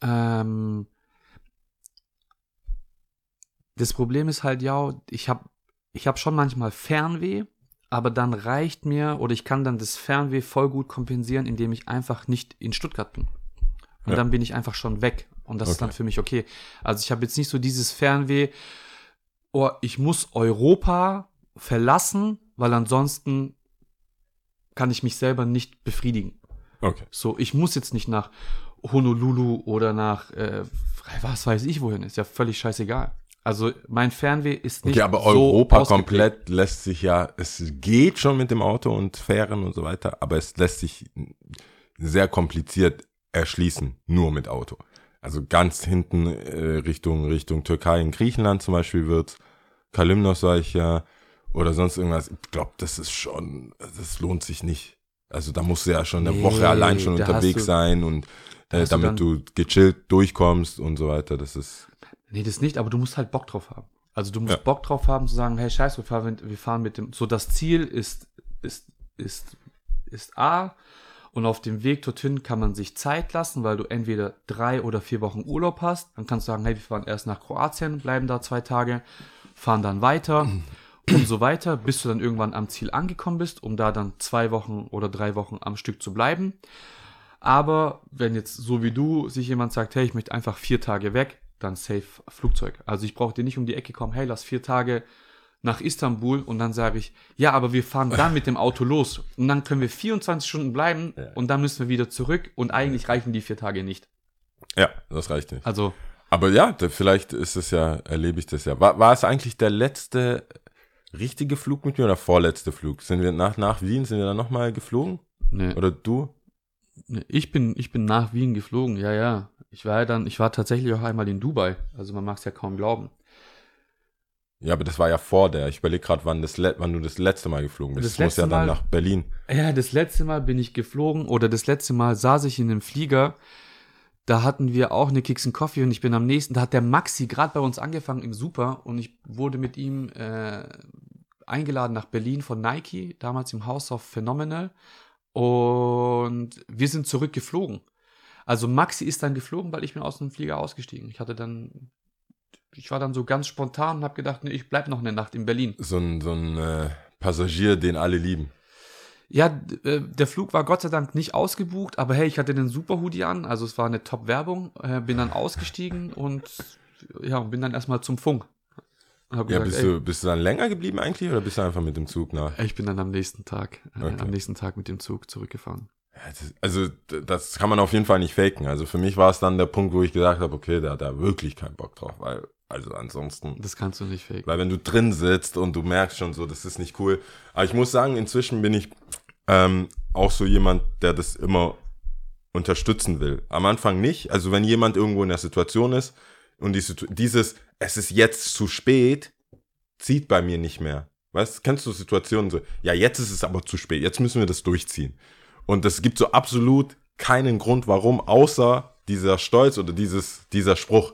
Ähm, das Problem ist halt ja, ich habe ich hab schon manchmal Fernweh, aber dann reicht mir oder ich kann dann das Fernweh voll gut kompensieren, indem ich einfach nicht in Stuttgart bin. Und Ja. dann bin ich einfach schon weg. Und das ist dann Okay. für mich okay. Also ich habe jetzt nicht so dieses Fernweh, oh, ich muss Europa verlassen, weil ansonsten kann ich mich selber nicht befriedigen. Okay. So, ich muss jetzt nicht nach Honolulu oder nach äh, was weiß ich wohin, ist ja völlig scheißegal. Also mein Fernweh ist nicht Okay, aber so Europa ausgeprägt. komplett lässt sich ja, es geht schon mit dem Auto und Fähren und so weiter, aber es lässt sich sehr kompliziert erschließen, nur mit Auto. Also ganz hinten äh, Richtung, Richtung Türkei in Griechenland zum Beispiel wird's, Kalymnos sag ich ja, oder sonst irgendwas. Ich glaube, das ist schon, das lohnt sich nicht. Also da musst du ja schon eine Nee, Woche allein schon unterwegs sein und äh, du damit dann- du gechillt durchkommst und so weiter. Das ist, Nee, das nicht, aber du musst halt Bock drauf haben. Also du musst Ja. Bock drauf haben zu sagen, hey, scheiß, wir fahren, wir fahren mit dem, so das Ziel ist, ist, ist, ist A und auf dem Weg dorthin kann man sich Zeit lassen, weil du entweder drei oder vier Wochen Urlaub hast. Dann kannst du sagen, hey, wir fahren erst nach Kroatien, bleiben da zwei Tage, fahren dann weiter und so weiter, bis du dann irgendwann am Ziel angekommen bist, um da dann zwei Wochen oder drei Wochen am Stück zu bleiben. Aber wenn jetzt so wie du sich jemand sagt, hey, ich möchte einfach vier Tage weg, dann safe Flugzeug. Also ich brauche dir nicht um die Ecke kommen, hey, lass vier Tage nach Istanbul und dann sage ich, ja, aber wir fahren dann mit dem Auto los und dann können wir 24 Stunden bleiben und dann müssen wir wieder zurück und eigentlich reichen die vier Tage nicht. ja, das reicht nicht. Also Aber ja, vielleicht ist es ja, erlebe ich das ja. War, war es eigentlich der letzte richtige Flug mit mir oder vorletzte Flug? Sind wir nach, nach Wien, sind wir dann nochmal geflogen? ne, Oder du? Ne, ich bin ich bin nach Wien geflogen, ja ja. Ich war ja dann, ich war tatsächlich auch einmal in Dubai. Also man mag es ja kaum glauben. Ja, aber das war ja vor der. Ich überlege gerade, wann, das wann du das letzte Mal geflogen bist. Das Das, muss ja dann Mal- nach Berlin. Ja, das letzte Mal bin ich geflogen oder das letzte Mal saß ich in einem Flieger. Da hatten wir auch eine Kicks Coffee und ich bin am nächsten, da hat der Maxi gerade bei uns angefangen im Super und ich wurde mit ihm äh, eingeladen nach Berlin von Nike, damals im House of Phenomenal und wir sind zurückgeflogen. Also Maxi ist dann geflogen, weil ich bin aus dem Flieger ausgestiegen. Ich hatte dann, ich war dann so ganz spontan und habe gedacht, nee, ich bleib noch eine Nacht in Berlin. So ein, so ein äh, Passagier, den alle lieben. Ja, äh, der Flug war Gott sei Dank nicht ausgebucht, aber hey, ich hatte den Super Hoodie an, also es war eine Top-Werbung, äh, bin dann ausgestiegen und ja, und bin dann erstmal zum Funk. Hab Ja, gesagt, bist du, bist du dann länger geblieben eigentlich oder bist du einfach mit dem Zug nach? ey, ich bin dann am nächsten Tag, äh, Okay. am nächsten Tag mit dem Zug zurückgefahren. Ja, das, also, das kann man auf jeden Fall nicht faken. Also für mich war es dann der Punkt, wo ich gesagt habe, okay, der hat da wirklich keinen Bock drauf, weil, also ansonsten. Das kannst du nicht faken. Weil wenn du drin sitzt und du merkst schon so, das ist nicht cool. Aber ich muss sagen, inzwischen bin ich ähm, auch so jemand, der das immer unterstützen will. Am Anfang nicht. Also wenn jemand irgendwo in der Situation ist und die Situ dieses, es ist jetzt zu spät, zieht bei mir nicht mehr. Weißt, kennst du Situationen so, ja, jetzt ist es aber zu spät, jetzt müssen wir das durchziehen. Und es gibt so absolut keinen Grund, warum, außer dieser Stolz oder dieses, dieser Spruch.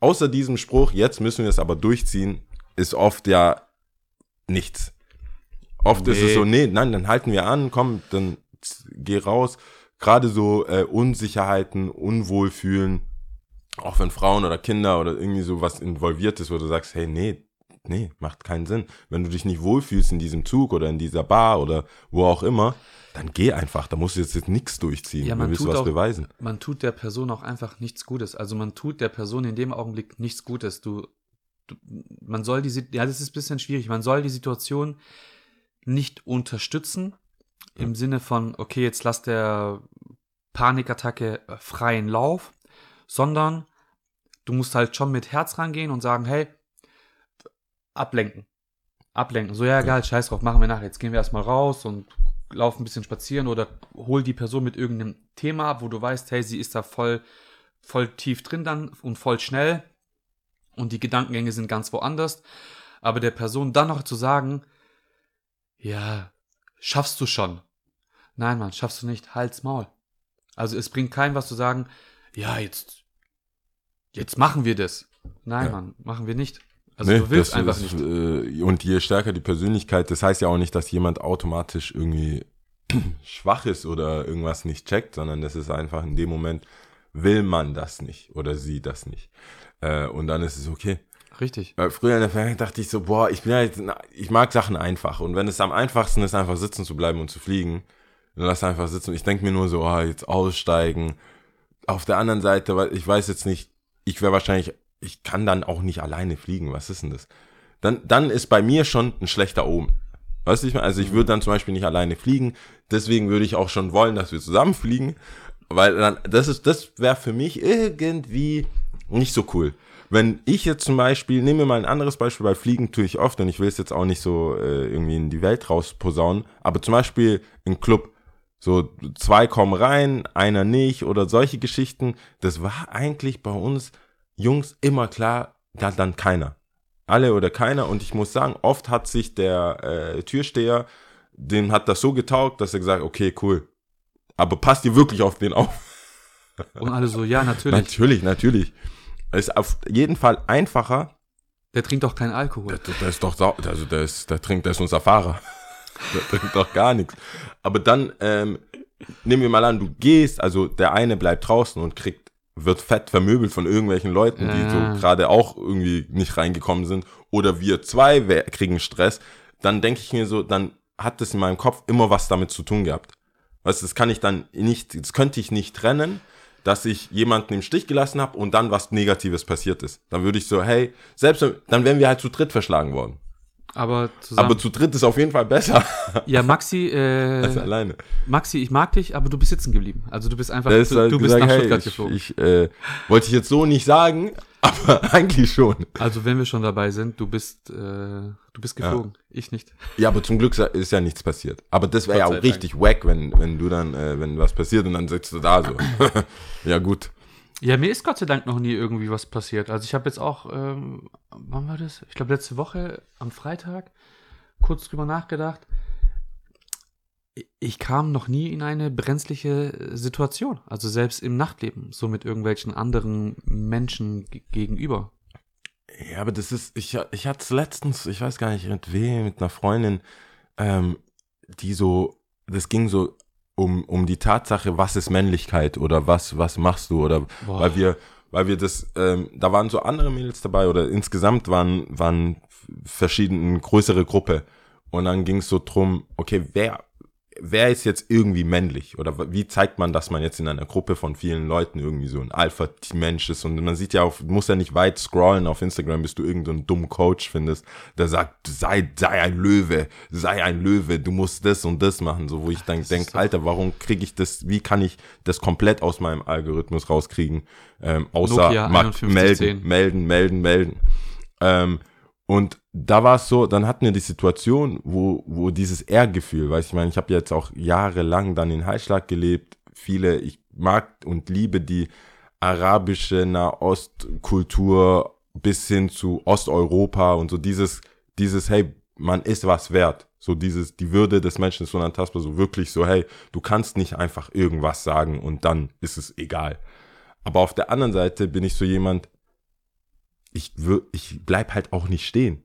Außer diesem Spruch, jetzt müssen wir es aber durchziehen, ist oft ja nichts. Oft ist es Nee. so, nee, nein, dann halten wir an, komm, dann geh raus. Gerade so äh, Unsicherheiten, Unwohlfühlen, auch wenn Frauen oder Kinder oder irgendwie so was involviert ist, wo du sagst, hey, nee, nee, macht keinen Sinn. Wenn du dich nicht wohlfühlst in diesem Zug oder in dieser Bar oder wo auch immer, dann geh einfach. Da musst du jetzt, jetzt nichts durchziehen. Ja, du man willst tut was auch- beweisen. Man tut der Person auch einfach nichts Gutes. Also man tut der Person in dem Augenblick nichts Gutes. Du, du man soll die, ja, das ist ein bisschen schwierig. Man soll die Situation nicht unterstützen im Sinne von, okay, jetzt lass der Panikattacke freien Lauf, sondern du musst halt schon mit Herz rangehen und sagen, hey, ablenken. Ablenken. So, ja, egal, scheiß drauf, machen wir nachher. Jetzt gehen wir erstmal raus und laufen ein bisschen spazieren oder hol die Person mit irgendeinem Thema ab, wo du weißt, hey, sie ist da voll, voll tief drin dann und voll schnell und die Gedankengänge sind ganz woanders. Aber der Person dann noch zu sagen, ja, schaffst du schon. Nein, Mann, schaffst du nicht, halt's Maul. Also es bringt keinem was zu sagen, ja, jetzt, jetzt machen wir das. Nein, Ja. Mann, machen wir nicht. Also Nee, du willst das einfach ist, nicht. Äh, und je stärker die Persönlichkeit, das heißt ja auch nicht, dass jemand automatisch irgendwie schwach ist oder irgendwas nicht checkt, sondern das ist einfach in dem Moment, will man das nicht oder sie das nicht. Äh, und dann ist es okay. Richtig. Weil früher in der Vergangenheit dachte ich so, boah, ich bin ja jetzt, na, ich mag Sachen einfach. Und wenn es am einfachsten ist, einfach sitzen zu bleiben und zu fliegen, dann lass einfach sitzen. Ich denke mir nur so, oh, jetzt aussteigen. Auf der anderen Seite, weil ich weiß jetzt nicht, ich wäre wahrscheinlich, ich kann dann auch nicht alleine fliegen. Was ist denn das? Dann, dann ist bei mir schon ein schlechter Omen. Weißt du, ich also ich würde dann zum Beispiel nicht alleine fliegen. Deswegen würde ich auch schon wollen, dass wir zusammen fliegen. Weil dann, das ist, das wäre für mich irgendwie nicht so cool. Wenn ich jetzt zum Beispiel, nehmen wir mal ein anderes Beispiel, weil Fliegen tue ich oft und ich will es jetzt auch nicht so äh, irgendwie in die Welt rausposaunen, aber zum Beispiel im Club, so zwei kommen rein, einer nicht oder solche Geschichten, das war eigentlich bei uns Jungs immer klar, da dann keiner. Alle oder keiner und ich muss sagen, oft hat sich der äh, Türsteher, dem hat das so getaugt, dass er gesagt, okay, cool, aber passt ihr wirklich auf den auf? Und alle so, ja, natürlich. Natürlich, natürlich. Es ist auf jeden Fall einfacher. Der trinkt doch keinen Alkohol. Der, der ist doch, also der ist, der trinkt, der ist unser Fahrer. Der trinkt doch gar nichts. Aber dann, ähm, nehmen wir mal an, du gehst, also der eine bleibt draußen und kriegt, wird fett vermöbelt von irgendwelchen Leuten, die Ja. so gerade auch irgendwie nicht reingekommen sind. Oder wir zwei kriegen Stress. Dann denke ich mir so, dann hat das in meinem Kopf immer was damit zu tun gehabt. Weißt du, das kann ich dann nicht, das könnte ich nicht trennen, dass ich jemanden im Stich gelassen habe und dann was Negatives passiert ist. Dann würde ich so, hey, selbst wenn- dann wären wir halt zu dritt verschlagen worden. Aber zusammen. Aber zu dritt ist auf jeden Fall besser ja, Maxi, als äh, alleine. Maxi, ich mag dich, aber du bist sitzen geblieben. Also du bist einfach, du, halt du bist gesagt, nach hey, Stuttgart ich, geflogen. ich äh, wollte ich jetzt so nicht sagen, aber eigentlich schon. also wenn wir schon dabei sind, du bist, äh, du bist geflogen. Ich nicht. Ja, aber zum Glück ist ja nichts passiert. Aber das wäre ja auch richtig wack, wenn, wenn du dann, äh, wenn was passiert und dann sitzt du da so. ja, gut. Ja, mir ist Gott sei Dank noch nie irgendwie was passiert. Also ich habe jetzt auch, ähm, wann war das? Ich glaube letzte Woche am Freitag kurz drüber nachgedacht. Ich kam noch nie in eine brenzliche Situation, also selbst im Nachtleben, so mit irgendwelchen anderen Menschen ge- gegenüber. Ja, aber das ist, ich, ich hatte es letztens, ich weiß gar nicht mit wem, mit einer Freundin, ähm, die so, das ging so um, um die Tatsache, was ist Männlichkeit oder was, was machst du oder Boah. weil wir, weil wir das, ähm, da waren so andere Mädels dabei oder insgesamt waren, waren verschiedene, größere Gruppe und dann ging es so drum, okay, wer, wer ist jetzt irgendwie männlich? Oder wie zeigt man, dass man jetzt in einer Gruppe von vielen Leuten irgendwie so ein Alpha-Mensch ist? Und man sieht ja auf, du musst ja nicht weit scrollen auf Instagram, bis du irgendeinen dummen Coach findest, der sagt, sei, sei ein Löwe, sei ein Löwe, du musst das und das machen. So, wo ich dann denke, Alter, warum kriege ich das, wie kann ich das komplett aus meinem Algorithmus rauskriegen? Ähm, außer Nokia mal 5110. melden, melden, melden, melden. Ähm, und da war es so, dann hatten wir die Situation, wo, wo dieses Ehrgefühl, weißt ich meine, ich habe jetzt auch jahrelang dann in Heilschlag gelebt. Viele, ich mag und liebe die arabische Nahostkultur bis hin zu Osteuropa und so dieses, dieses, hey, man ist was wert. So dieses, die Würde des Menschen ist unantastbar, so wirklich so, hey, du kannst nicht einfach irgendwas sagen und dann ist es egal. Aber auf der anderen Seite bin ich so jemand, ich, ich bleib halt auch nicht stehen.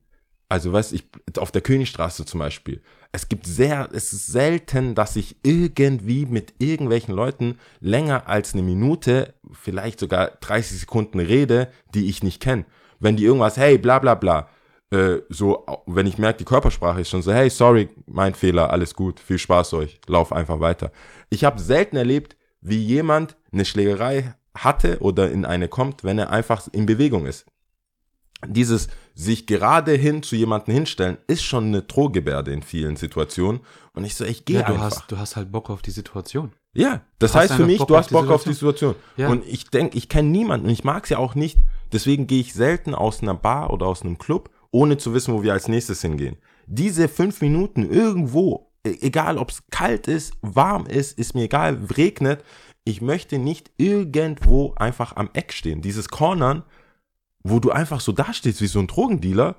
Also weißt ich auf der Königstraße zum Beispiel. Es gibt sehr, es ist selten, dass ich irgendwie mit irgendwelchen Leuten länger als eine Minute, vielleicht sogar 30 Sekunden rede, die ich nicht kenne. Wenn die irgendwas, hey, bla bla bla, äh, so, wenn ich merke, die Körpersprache ist schon so, hey, sorry, mein Fehler, alles gut, viel Spaß euch, lauf einfach weiter. Ich habe selten erlebt, wie jemand eine Schlägerei hatte oder in eine kommt, wenn er einfach in Bewegung ist dieses sich gerade hin zu jemanden hinstellen, ist schon eine Drohgebärde in vielen Situationen. Und ich so, ich gehe Ja, du einfach. hast, du hast halt Bock auf die Situation. ja, das Du heißt für mich, Bock du hast Bock auf die Situation. Ja. Und ich denke, ich kenne niemanden und ich mag es ja auch nicht. Deswegen gehe ich selten aus einer Bar oder aus einem Club, ohne zu wissen, wo wir als nächstes hingehen. Diese fünf Minuten irgendwo, e- egal ob es kalt ist, warm ist, ist mir egal, regnet, ich möchte nicht irgendwo einfach am Eck stehen. Dieses Cornern, wo du einfach so dastehst wie so ein Drogendealer.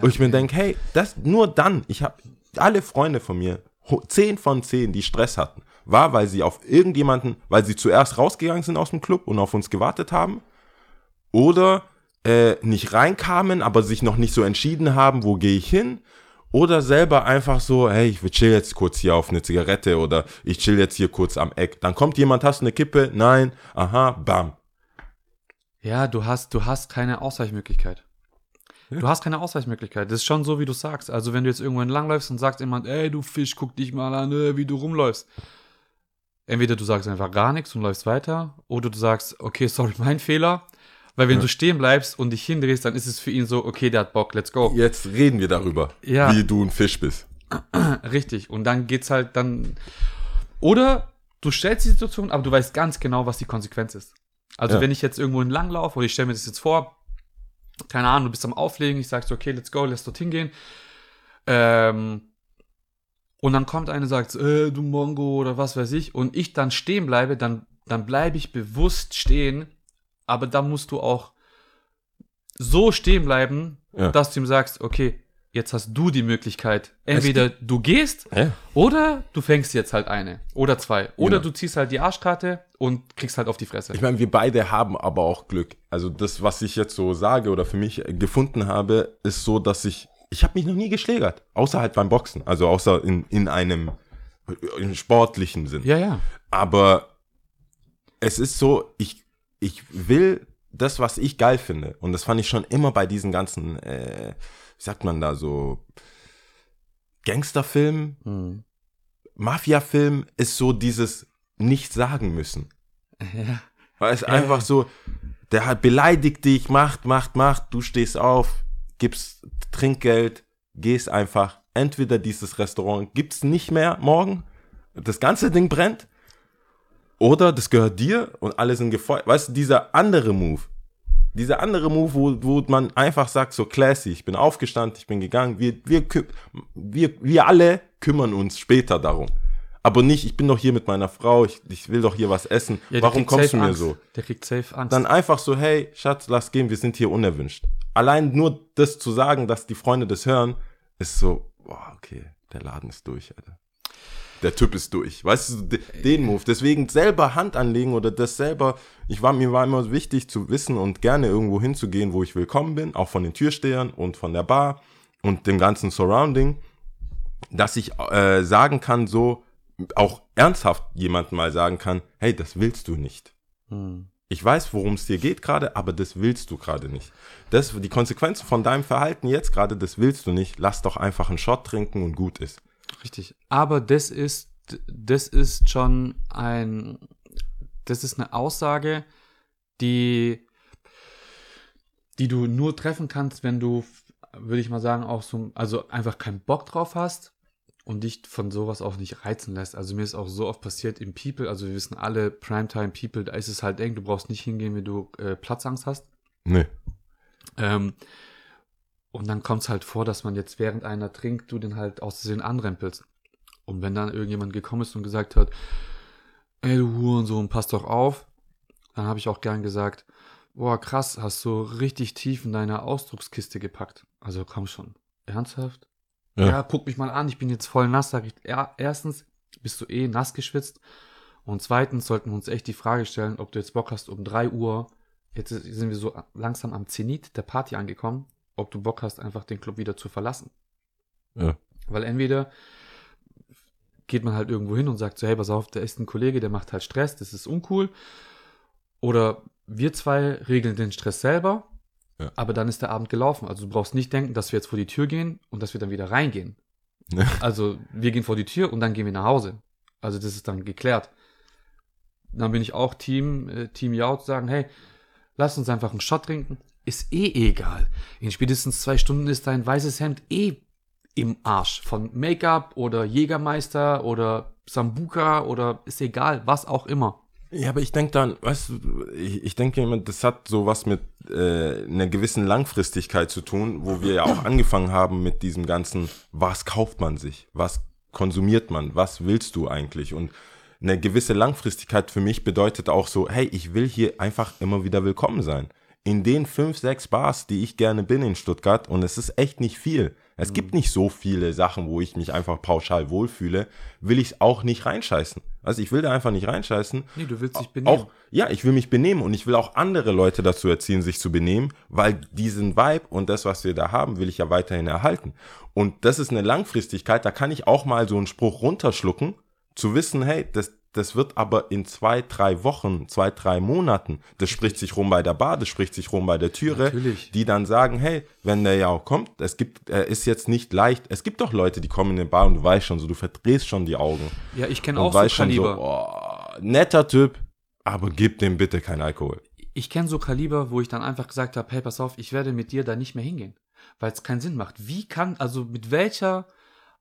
und ich mir denke, hey, das nur dann, ich habe alle Freunde von mir, zehn von zehn, die Stress hatten, war, weil sie auf irgendjemanden, weil sie zuerst rausgegangen sind aus dem Club und auf uns gewartet haben, oder äh, nicht reinkamen, aber sich noch nicht so entschieden haben, wo gehe ich hin, oder selber einfach so, hey, ich chill jetzt kurz hier auf eine Zigarette oder ich chill jetzt hier kurz am Eck. Dann kommt jemand, hast du eine Kippe? Nein, aha, bam. Ja, du hast, du hast keine Ausweichmöglichkeit. Du hast keine Ausweichmöglichkeit. Das ist schon so, wie du sagst. Also, wenn du jetzt irgendwo entlangläufst und sagst jemand, ey, du Fisch, guck dich mal an, äh, wie du rumläufst. Entweder du sagst einfach gar nichts und läufst weiter, oder du sagst, okay, sorry, mein Fehler. Weil wenn du stehen bleibst und dich hindrehst, dann ist es für ihn so, okay, der hat Bock, let's go. Jetzt reden wir darüber, Ja. wie du ein Fisch bist. Richtig. Und dann geht's halt dann. Oder du stellst die Situation, aber du weißt ganz genau, was die Konsequenz ist. Also Ja. wenn ich jetzt irgendwo entlang laufe oder ich stelle mir das jetzt vor, keine Ahnung, du bist am Auflegen, ich sag so, okay, let's go, lass dorthin gehen. Ähm, und dann kommt einer und sagt, äh, du Mongo oder was weiß ich, und ich dann stehen bleibe, dann, dann bleibe ich bewusst stehen, aber dann musst du auch so stehen bleiben, Ja. dass du ihm sagst, okay, jetzt hast du die Möglichkeit, entweder du gehst Ja. oder du fängst jetzt halt eine oder zwei. Oder Genau. du ziehst halt die Arschkarte und kriegst halt auf die Fresse. Ich meine, wir beide haben aber auch Glück. Also das, was ich jetzt so sage oder für mich gefunden habe, ist so, dass ich, ich habe mich noch nie geschlägert. Außer halt beim Boxen. Also außer in, in einem in sportlichen Sinn. ja, ja. Aber es ist so, ich, ich will das, was ich geil finde. Und das fand ich schon immer bei diesen ganzen, äh, wie sagt man da, so Gangsterfilmen, Hm. Mafia-Film, ist so dieses nicht sagen müssen. ja. Weil es einfach so, der hat beleidigt dich, macht, macht, macht, du stehst auf, gibst Trinkgeld, gehst einfach. Entweder dieses Restaurant gibt's nicht mehr morgen, das ganze Ding brennt, oder das gehört dir und alle sind gefeuert. Weißt du, dieser andere Move, dieser andere Move, wo, wo man einfach sagt, so classy, ich bin aufgestanden, ich bin gegangen, wir, wir, wir, wir alle kümmern uns später darum. Aber nicht, ich bin doch hier mit meiner Frau, ich, ich will doch hier was essen. Ja, Warum kommst du mir Angst. so? Der kriegt safe Angst. Dann einfach so, hey, Schatz, lass gehen, wir sind hier unerwünscht. Allein nur das zu sagen, dass die Freunde das hören, ist so, boah, okay, der Laden ist durch, Alter. Der Typ ist durch. Weißt du, de- den Move. Deswegen selber Hand anlegen oder das selber. Ich war, mir war immer wichtig zu wissen und gerne irgendwo hinzugehen, wo ich willkommen bin, auch von den Türstehern und von der Bar und dem ganzen Surrounding, dass ich äh, sagen kann, so auch ernsthaft jemandem mal sagen kann, hey, das willst du nicht. Hm. Ich weiß, worum es dir geht gerade, aber das willst du gerade nicht. Das, die Konsequenzen von deinem Verhalten jetzt gerade, das willst du nicht. Lass doch einfach einen Shot trinken und gut ist. Richtig. Aber das ist, das ist schon ein, das ist eine Aussage, die, die du nur treffen kannst, wenn du, würde ich mal sagen, auch so, also einfach keinen Bock drauf hast und dich von sowas auch nicht reizen lässt. Also mir ist auch so oft passiert im People, also wir wissen alle, Primetime People, da ist es halt eng, du brauchst nicht hingehen, wenn du äh, Platzangst hast. Nee. Ähm, und dann kommt es halt vor, dass man jetzt während einer trinkt, du den halt aus Versehen anrempelst. Und wenn dann irgendjemand gekommen ist und gesagt hat, ey du Hurensohn, pass doch auf, dann habe ich auch gern gesagt, boah krass, hast du richtig tief in deine Ausdruckskiste gepackt. Also komm schon, ernsthaft? Ja. Ja. guck mich mal an, ich bin jetzt voll nass. Sag ich, ja, erstens bist du eh nass geschwitzt und zweitens sollten wir uns echt die Frage stellen, ob du jetzt Bock hast um 3 Uhr, jetzt sind wir so langsam am Zenit der Party angekommen, ob du Bock hast, einfach den Club wieder zu verlassen. Ja. Weil entweder geht man halt irgendwo hin und sagt so, hey, pass auf, da ist ein Kollege, der macht halt Stress, das ist uncool. Oder wir zwei regeln den Stress selber, Ja. aber dann ist der Abend gelaufen. Also du brauchst nicht denken, dass wir jetzt vor die Tür gehen und dass wir dann wieder reingehen. Ja. Also wir gehen vor die Tür und dann gehen wir nach Hause. Also das ist dann geklärt. Dann bin ich auch Team, äh, Team Jaut, sagen, hey, lass uns einfach einen Shot trinken. Ist eh egal. In spätestens zwei Stunden ist dein weißes Hemd eh im Arsch. Von Make-up oder Jägermeister oder Sambuka oder ist egal, was auch immer. Ja, aber ich denke dann, weißt du, ich, ich denke immer, das hat so was mit äh, einer gewissen Langfristigkeit zu tun, wo wir ja auch angefangen haben mit diesem ganzen, was kauft man sich, was konsumiert man, was willst du eigentlich und eine gewisse Langfristigkeit für mich bedeutet auch so, hey, ich will hier einfach immer wieder willkommen sein. In den fünf, sechs Bars, die ich gerne bin in Stuttgart, und es ist echt nicht viel. Es gibt nicht so viele Sachen, wo ich mich einfach pauschal wohlfühle, will ich auch nicht reinscheißen. Also ich will da einfach nicht reinscheißen. Nee, du willst dich benehmen. Auch, ja, ich will mich benehmen und ich will auch andere Leute dazu erziehen, sich zu benehmen, weil diesen Vibe und das, was wir da haben, will ich ja weiterhin erhalten. Und das ist eine Langfristigkeit, da kann ich auch mal so einen Spruch runterschlucken, zu wissen, hey, das, das wird aber in zwei, drei Wochen, zwei, drei Monaten, das spricht sich rum bei der Bar, das spricht sich rum bei der Türe, Natürlich. die dann sagen, hey, wenn der ja auch kommt, es gibt, er ist jetzt nicht leicht, es gibt doch Leute, die kommen in den Bar und du weißt schon so, du verdrehst schon die Augen Ja, ich kenne auch so weißt schon so, Kaliber. oh, netter Typ, aber gib dem bitte keinen Alkohol. ich kenne so Kaliber, wo ich dann einfach gesagt habe, hey, pass auf, ich werde mit dir da nicht mehr hingehen, weil es keinen Sinn macht. Wie kann, also mit welcher,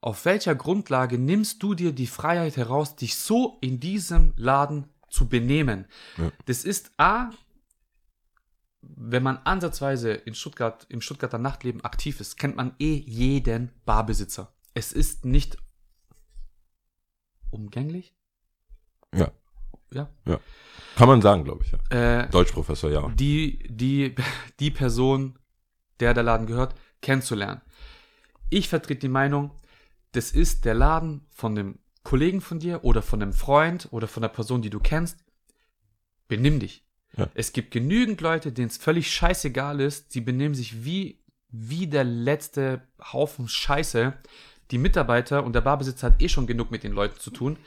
auf welcher Grundlage nimmst du dir die Freiheit heraus, dich so in diesem Laden zu benehmen? Ja. Das ist A, wenn man ansatzweise in Stuttgart, im Stuttgarter Nachtleben aktiv ist, kennt man eh jeden Barbesitzer. Es ist nicht umgänglich. Ja. Ja. Kann man sagen, glaube ich, ja. Äh, Deutschprofessor, ja. die, die, die Person, der der Laden gehört, kennenzulernen. Ich vertrete die Meinung, das ist der Laden von dem Kollegen von dir oder von einem Freund oder von der Person, die du kennst. Benimm dich. Ja. Es gibt genügend Leute, denen es völlig scheißegal ist. Sie benehmen sich wie, wie der letzte Haufen Scheiße. Die Mitarbeiter und der Barbesitzer hat eh schon genug mit den Leuten zu tun.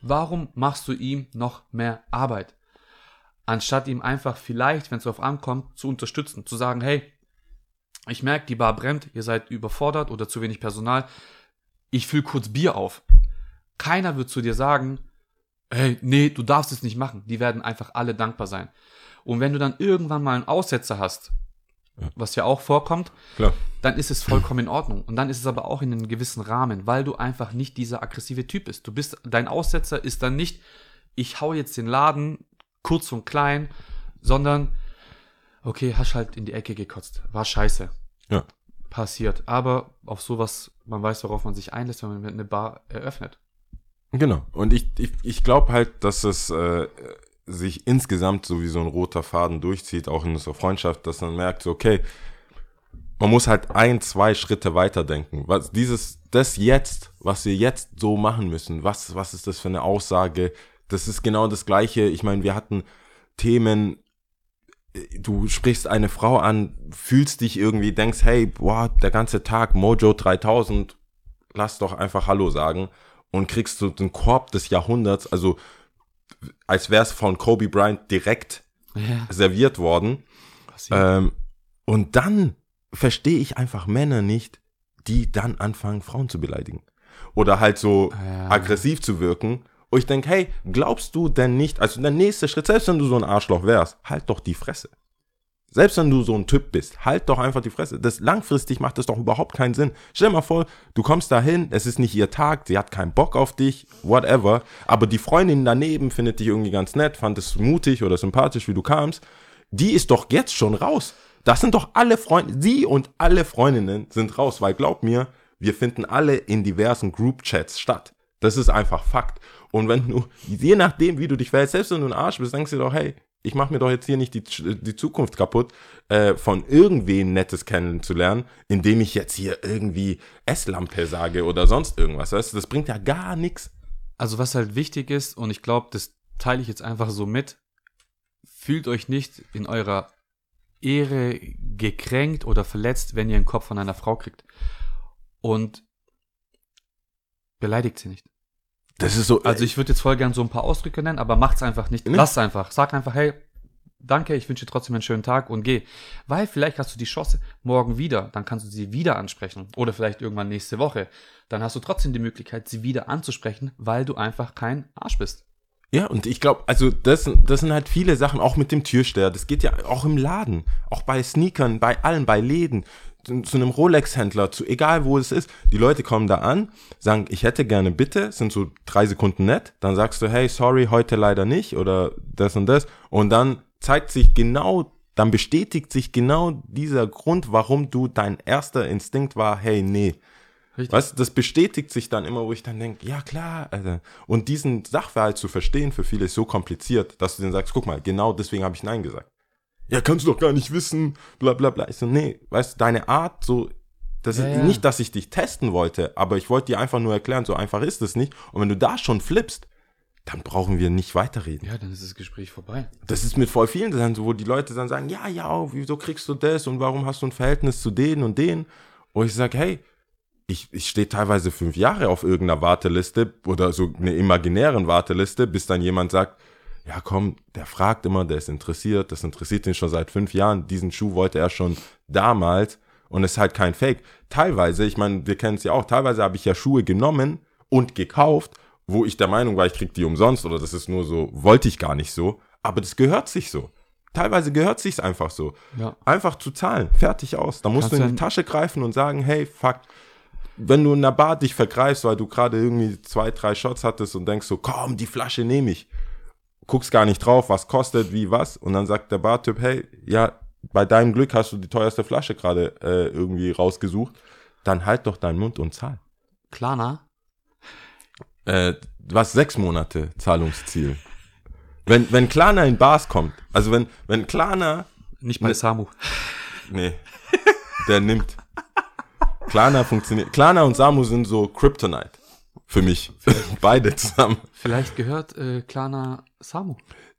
Warum machst du ihm noch mehr Arbeit? Anstatt ihm einfach vielleicht, wenn es darauf ankommt, zu unterstützen, zu sagen, hey, ich merke, die Bar brennt, ihr seid überfordert oder zu wenig Personal, ich fülle kurz Bier auf. Keiner wird zu dir sagen, hey, nee, du darfst es nicht machen. Die werden einfach alle dankbar sein. Und wenn du dann irgendwann mal einen Aussetzer hast, was ja auch vorkommt, Klar. dann ist es vollkommen in Ordnung. Und dann ist es aber auch in einem gewissen Rahmen, weil du einfach nicht dieser aggressive Typ bist. Du bist, dein Aussetzer ist dann nicht, ich hau jetzt den Laden kurz und klein, sondern, okay, hast halt in die Ecke gekotzt. War scheiße. Ja. Passiert. Aber auf sowas, man weiß, worauf man sich einlässt, wenn man eine Bar eröffnet. Genau. Und ich, ich, ich glaube halt, dass es äh, sich insgesamt so wie so ein roter Faden durchzieht, auch in unserer Freundschaft, dass man merkt, so, okay, man muss halt ein, zwei Schritte weiterdenken. Was dieses, das jetzt, was wir jetzt so machen müssen, was, was ist das für eine Aussage? Das ist genau das Gleiche. Ich meine, wir hatten Themen, du sprichst eine Frau an, fühlst dich irgendwie, denkst, hey, boah, der ganze Tag, Mojo 3000, lass doch einfach Hallo sagen und kriegst du den Korb des Jahrhunderts, also als wäre es von Kobe Bryant direkt Ja. serviert worden. Ähm, und dann verstehe ich einfach Männer nicht, die dann anfangen, Frauen zu beleidigen. Oder halt so Ja. aggressiv zu wirken. Und ich denke, hey, glaubst du denn nicht, also der nächste Schritt, selbst wenn du so ein Arschloch wärst, halt doch die Fresse. Selbst wenn du so ein Typ bist, halt doch einfach die Fresse. Das langfristig macht das doch überhaupt keinen Sinn. Stell dir mal vor, du kommst dahin, es ist nicht ihr Tag, sie hat keinen Bock auf dich, whatever. Aber die Freundin daneben findet dich irgendwie ganz nett, fand es mutig oder sympathisch, wie du kamst. Die ist doch jetzt schon raus. Das sind doch alle Freunde, sie und alle Freundinnen sind raus, weil glaub mir, wir finden alle in diversen Group-Chats statt. Das ist einfach Fakt. Und wenn du, je nachdem, wie du dich verhältst, selbst wenn du ein Arsch bist, denkst du dir doch, hey, ich mache mir doch jetzt hier nicht die, die Zukunft kaputt, äh, von irgendwen Nettes kennenzulernen, indem ich jetzt hier irgendwie S-Lampe sage oder sonst irgendwas. Weißt du, das bringt ja gar nichts. Also was halt wichtig ist, und ich glaube, das teile ich jetzt einfach so mit, fühlt euch nicht in eurer Ehre gekränkt oder verletzt, wenn ihr einen Kopf von einer Frau kriegt. Und beleidigt sie nicht. Das ist so. Also ich würde jetzt voll gern so ein paar Ausdrücke nennen, aber macht's einfach nicht. Ne? Lass einfach. Sag einfach, hey, danke, ich wünsche dir trotzdem einen schönen Tag und geh. Weil vielleicht hast du die Chance morgen wieder, dann kannst du sie wieder ansprechen. Oder vielleicht irgendwann nächste Woche. Dann hast du trotzdem die Möglichkeit, sie wieder anzusprechen, weil du einfach kein Arsch bist. Ja, und ich glaube, also das, das sind halt viele Sachen, auch mit dem Türsteher. Das geht ja auch im Laden, auch bei Sneakern, bei allen, bei Läden, zu, einem Rolex-Händler, zu egal wo es ist. Die Leute kommen da an, sagen, ich hätte gerne bitte, sind so drei Sekunden nett. Dann sagst du, hey, sorry, heute leider nicht oder das und das. Und dann zeigt sich genau, dann bestätigt sich genau dieser Grund, warum du dein erster Instinkt war, hey, nee. Richtig. Weißt du, das bestätigt sich dann immer, wo ich dann denke, ja klar, Alter. Und diesen Sachverhalt zu verstehen für viele ist so kompliziert, dass du denen sagst, guck mal, genau deswegen habe ich Nein gesagt. Ja, kannst du doch gar nicht wissen, bla bla bla. Ich so, nee, weißt du, deine Art, so, das Ja, ist ja. nicht, dass ich dich testen wollte, aber ich wollte dir einfach nur erklären, so einfach ist es nicht. Und wenn du da schon flippst, dann brauchen wir nicht weiterreden. Ja, dann ist das Gespräch vorbei. Das ist mit voll vielen dann so, wo die Leute dann sagen, ja, ja, wieso kriegst du das und warum hast du ein Verhältnis zu denen und denen? Und ich sage, hey, ich, ich stehe teilweise fünf Jahre auf irgendeiner Warteliste oder so einer imaginären Warteliste, bis dann jemand sagt, ja komm, der fragt immer, der ist interessiert, das interessiert ihn schon seit fünf Jahren, diesen Schuh wollte er schon damals und es ist halt kein Fake. Teilweise, ich meine, wir kennen es ja auch, teilweise habe ich ja Schuhe genommen und gekauft, wo ich der Meinung war, ich krieg die umsonst oder das ist nur so, wollte ich gar nicht so, aber das gehört sich so. Teilweise gehört sich's einfach so. Ja. Einfach zu zahlen, fertig aus. Da musst Kannst du in die Tasche greifen und sagen, hey, fuck, wenn du in der Bar dich vergreifst, weil du gerade irgendwie zwei, drei Shots hattest und denkst so, komm, die Flasche nehme ich. Guckst gar nicht drauf, was kostet, wie, was. Und dann sagt der Bartyp, hey, ja, bei deinem Glück hast du die teuerste Flasche gerade äh, irgendwie rausgesucht, dann halt doch deinen Mund und zahl. Klarna? Äh, hast sechs Monate Zahlungsziel. Wenn, wenn Klarna in Bars kommt, also wenn, wenn Klarna, Nicht bei Samu. nee, der nimmt. Klarna funktioniert. Klarna und Samu sind so Kryptonite. Für mich. Beide zusammen. Vielleicht gehört äh, Klarna Samu.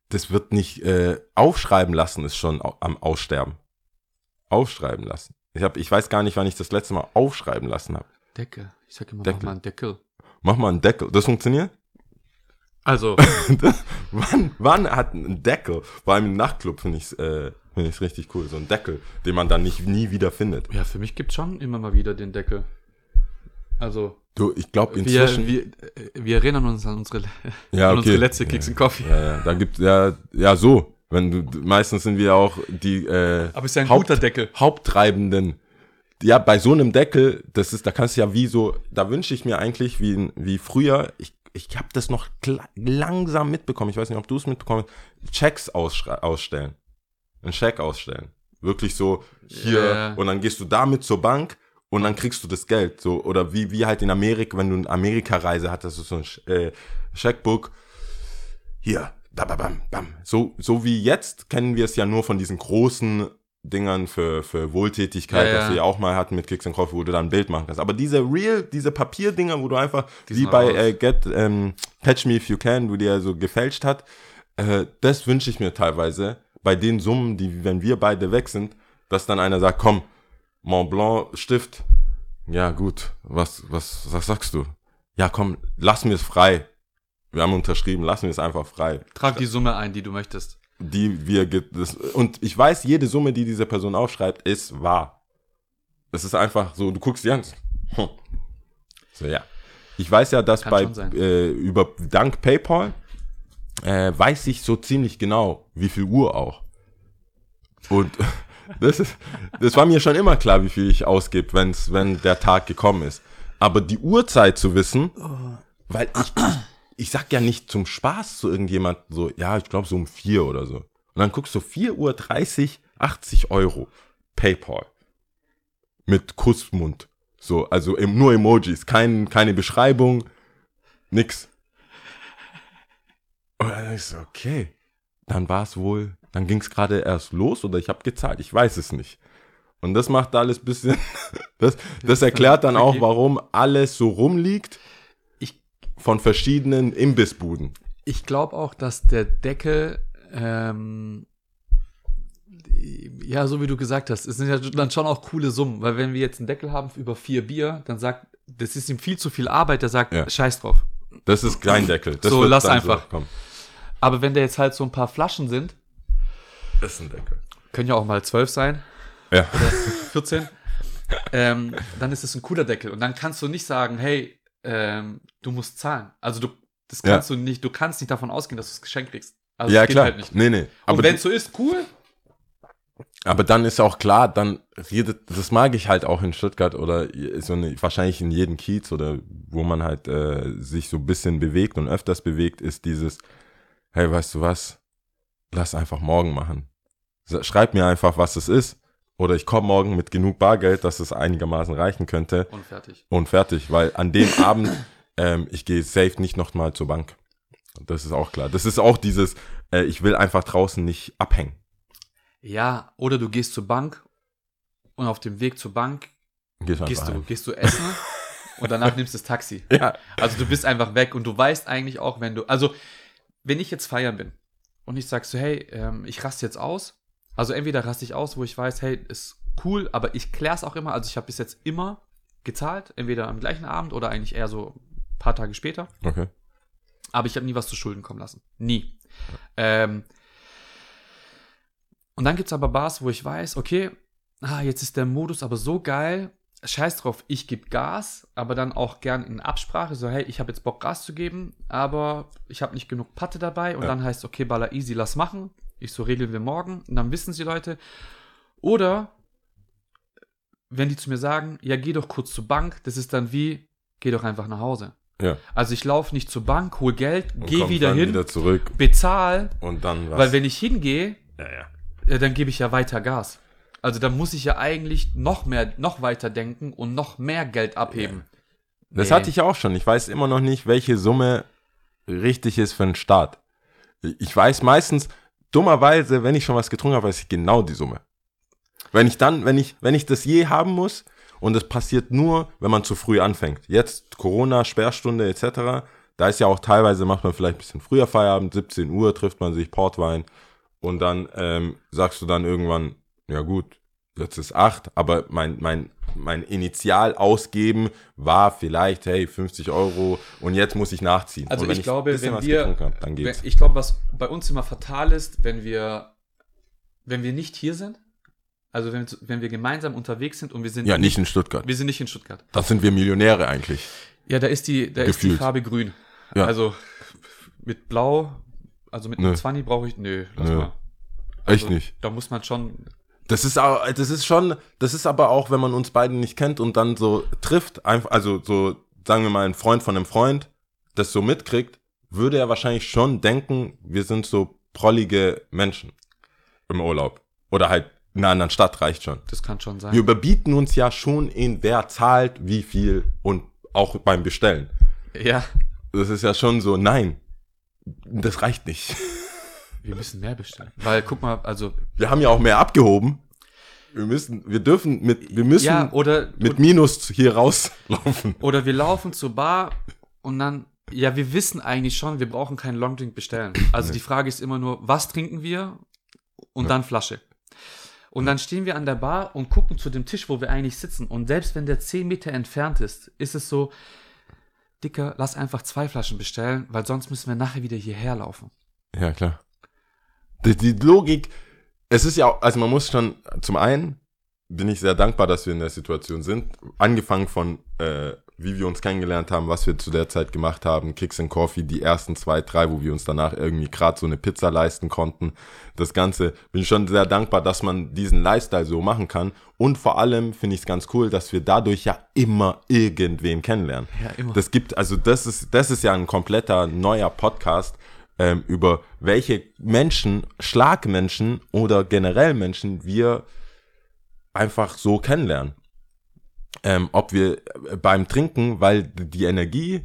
Das wird nicht äh, aufschreiben lassen, ist schon am Aussterben. Aufschreiben lassen. Ich, hab, ich weiß gar nicht, wann ich das letzte Mal aufschreiben lassen habe. Deckel. Ich sag immer, Deckel. mach mal einen Deckel. Mach mal einen Deckel. Das funktioniert? Also, wann, wann hat ein Deckel, vor allem im Nachtclub finde ich es äh, find ich's richtig cool, so ein Deckel, den man dann nicht nie wieder findet. ja, für mich gibt's schon immer mal wieder den Deckel. Also, Du, ich glaube wir, inzwischen. wir, äh, wir erinnern uns an unsere, ja, an okay. unsere letzte Kicks and Coffee. Ja, ja, da gibt ja, ja so. Wenn du, meistens sind wir auch die äh, Aber ist ja ein Haupt- guter Deckel. Haupttreibenden. Ja, bei so einem Deckel, das ist, da kannst du ja wie so, da wünsche ich mir eigentlich wie, wie früher, ich, ich habe das noch langsam mitbekommen, ich weiß nicht, ob du es mitbekommen hast, Checks ausstellen. Einen Scheck ausstellen. Wirklich so hier Ja. und dann gehst du damit zur Bank und dann kriegst du das Geld. So, oder wie, wie halt in Amerika, wenn du eine Amerika-Reise hattest, so ein äh, Scheckbook, hier, da, bam, bam, bam. So, so wie jetzt kennen wir es ja nur von diesen großen Dingern für, für Wohltätigkeit, Ja, ja. was wir ja auch mal hatten mit Kicks and Coffee, wo du dann ein Bild machen kannst. Aber diese Real, diese Papierdinger, wo du einfach, Die wie bei äh, Get, ähm, Catch Me If You Can, wo die ja so gefälscht hat, äh, das wünsche ich mir teilweise bei den Summen, die, wenn wir beide weg sind, dass dann einer sagt, komm, Mont Blanc Stift, ja gut, was, was, was sagst du? Ja komm, lass mir es frei. Wir haben unterschrieben, lass mir es einfach frei Trag die Summe ein, die du möchtest. die wir das, und ich weiß, jede Summe, die diese Person aufschreibt, ist wahr. Es ist einfach so, du guckst die an. Hm. So ja. Ich weiß ja, dass Kann bei äh, über dank PayPal äh, weiß ich so ziemlich genau, wie viel Uhr auch. Und das ist, das war mir schon immer klar, wie viel ich ausgebe, wenn's, wenn der Tag gekommen ist. Aber die Uhrzeit zu wissen, weil ich, ich, sag ja nicht zum Spaß zu irgendjemand so, ja, ich glaube so um vier oder so. Und dann guckst du 4 Uhr 30, 80 Euro. PayPal. Mit Kussmund. So, also em- nur Emojis, kein, keine Beschreibung, nix. Und dann ist okay. Dann war es wohl, dann ging es gerade erst los oder ich habe gezahlt, ich weiß es nicht. Und das macht alles bisschen, das, das erklärt dann auch, warum alles so rumliegt Ich, von verschiedenen Imbissbuden. ich glaube auch, dass der Deckel, ähm, ja, so wie du gesagt hast, es sind ja dann schon auch coole Summen, weil wenn wir jetzt einen Deckel haben über vier Bier, dann sagt, das ist ihm viel zu viel Arbeit, der sagt, Ja. scheiß drauf. Das ist kein Deckel. Das So, lass einfach. komm, Aber wenn da jetzt halt so ein paar Flaschen sind, das ist ein Deckel. können ja auch mal zwölf sein, Ja. 14, ähm, dann ist es ein cooler Deckel. Und dann kannst du nicht sagen, hey, ähm, du musst zahlen. Also du, das Ja. kannst du nicht, du kannst nicht davon ausgehen, dass du das Geschenk kriegst. Also ja, klar. halt nicht. Nee, nee. Aber, Und wenn es so ist, cool. aber dann ist auch klar, dann redet, das mag ich halt auch in Stuttgart oder so eine, wahrscheinlich in jedem Kiez oder wo man halt äh, sich so ein bisschen bewegt und öfters bewegt, ist dieses, hey, weißt du was, lass einfach morgen machen. Schreib mir einfach, was es ist. Oder ich komme morgen mit genug Bargeld, dass es einigermaßen reichen könnte. Und fertig. und fertig, weil an dem Abend, ähm, ich gehe safe nicht nochmal zur Bank. Das ist auch klar. Das ist auch dieses, äh, ich will einfach draußen nicht abhängen. Ja, oder du gehst zur Bank und auf dem Weg zur Bank Gehst gehst du, heim. gehst du essen und danach nimmst du das Taxi. Ja, Also du bist einfach weg und du weißt eigentlich auch, wenn du, also wenn ich jetzt feiern bin und ich sag so, hey, ähm, ich raste jetzt aus, also entweder raste ich aus, wo ich weiß, hey, ist cool, aber ich klär's auch immer, also ich habe bis jetzt immer gezahlt, entweder am gleichen Abend oder eigentlich eher so ein paar Tage später, okay. aber ich habe nie was zu Schulden kommen lassen. Nie. Ähm, und dann gibt's aber Bars, wo ich weiß, okay, ah, jetzt ist der Modus aber so geil, scheiß drauf, ich gebe Gas, aber dann auch gern in Absprache, so hey, ich habe jetzt Bock Gas zu geben, aber ich habe nicht genug Patte dabei und Ja. dann heißt okay, Baller easy, lass machen. Ich so regeln wir morgen und dann wissen sie Leute. Oder wenn die zu mir sagen, ja, geh doch kurz zur Bank, das ist dann wie, geh doch einfach nach Hause. Ja. Also ich laufe nicht zur Bank, hol Geld, Und geh wieder hin, Wieder zurück bezahl, und dann was. weil wenn ich hingehe, ja, ja. Ja, dann gebe ich ja weiter Gas. Also da muss ich ja eigentlich noch mehr, noch weiter denken und noch mehr Geld abheben. Das Nee. hatte ich auch schon. Ich weiß immer noch nicht, welche Summe richtig ist für einen Start. Ich weiß meistens, dummerweise, wenn ich schon was getrunken habe, weiß ich genau die Summe. Wenn ich dann, wenn ich, wenn ich das je haben muss, und das passiert nur, wenn man zu früh anfängt. Jetzt Corona, Sperrstunde etc. Da ist ja auch teilweise, macht man vielleicht ein bisschen früher Feierabend, 17 Uhr trifft man sich, Portwein. Und dann ähm, sagst du dann irgendwann, ja gut, jetzt ist 8, aber mein, mein, mein Initialausgeben war vielleicht, hey, 50 Euro und jetzt muss ich nachziehen. Also ich glaube, wenn wir, hab, dann geht's. wenn- ich glaube, was bei uns immer fatal ist, wenn wir, wenn wir nicht hier sind, also wenn, wenn wir gemeinsam unterwegs sind und wir sind, Ja, nicht in Stuttgart. wir sind nicht in Stuttgart. Das sind wir Millionäre eigentlich. Ja, da ist die, da ist die. Farbe grün. Ja. Also mit Blau, also mit einem 20 brauche ich, nö, lass Nö. mal. Echt Also, nicht. Da muss man schon, Das ist auch, das ist schon, das ist aber auch, wenn man uns beiden nicht kennt und dann so trifft, einfach, also so, sagen wir mal, ein Freund von einem Freund, das so mitkriegt, würde er wahrscheinlich schon denken, wir sind so prollige Menschen im Urlaub. Oder halt in einer anderen Stadt reicht schon. das kann schon sein. Wir überbieten uns ja schon in wer zahlt, wie viel und auch beim Bestellen. Ja, Das ist ja schon so, nein, das reicht nicht. Wir müssen mehr bestellen. Weil, guck mal, also, Wir haben ja auch mehr abgehoben. Wir müssen, wir dürfen mit, wir müssen ja, oder, mit Minus hier rauslaufen. oder wir laufen zur Bar und dann, ja, wir wissen eigentlich schon, wir brauchen keinen Longdrink bestellen. Also die Frage ist immer nur, was trinken wir? Und dann Flasche. Und dann stehen wir an der Bar und gucken zu dem Tisch, wo wir eigentlich sitzen. Und selbst wenn der 10 Meter entfernt ist, ist es so, Dicker, lass einfach zwei Flaschen bestellen, weil sonst müssen wir nachher wieder hierher laufen. Ja, klar. Die, die Logik, es ist ja auch, also man muss schon, zum einen bin ich sehr dankbar, dass wir in der Situation sind. Angefangen von, äh, wie wir uns kennengelernt haben, was wir zu der Zeit gemacht haben, Kicks and Coffee, die ersten zwei, drei, wo wir uns danach irgendwie gerade so eine Pizza leisten konnten. Das Ganze, bin ich schon sehr dankbar, dass man diesen Lifestyle so machen kann. Und vor allem finde ich es ganz cool, dass wir dadurch ja immer irgendwen kennenlernen. Ja, immer. Das gibt, also das ist, das ist ja ein kompletter neuer Podcast ähm, über welche Menschen, Schlagmenschen oder generell Menschen wir einfach so kennenlernen. Ähm, ob wir äh, beim Trinken, weil die Energie,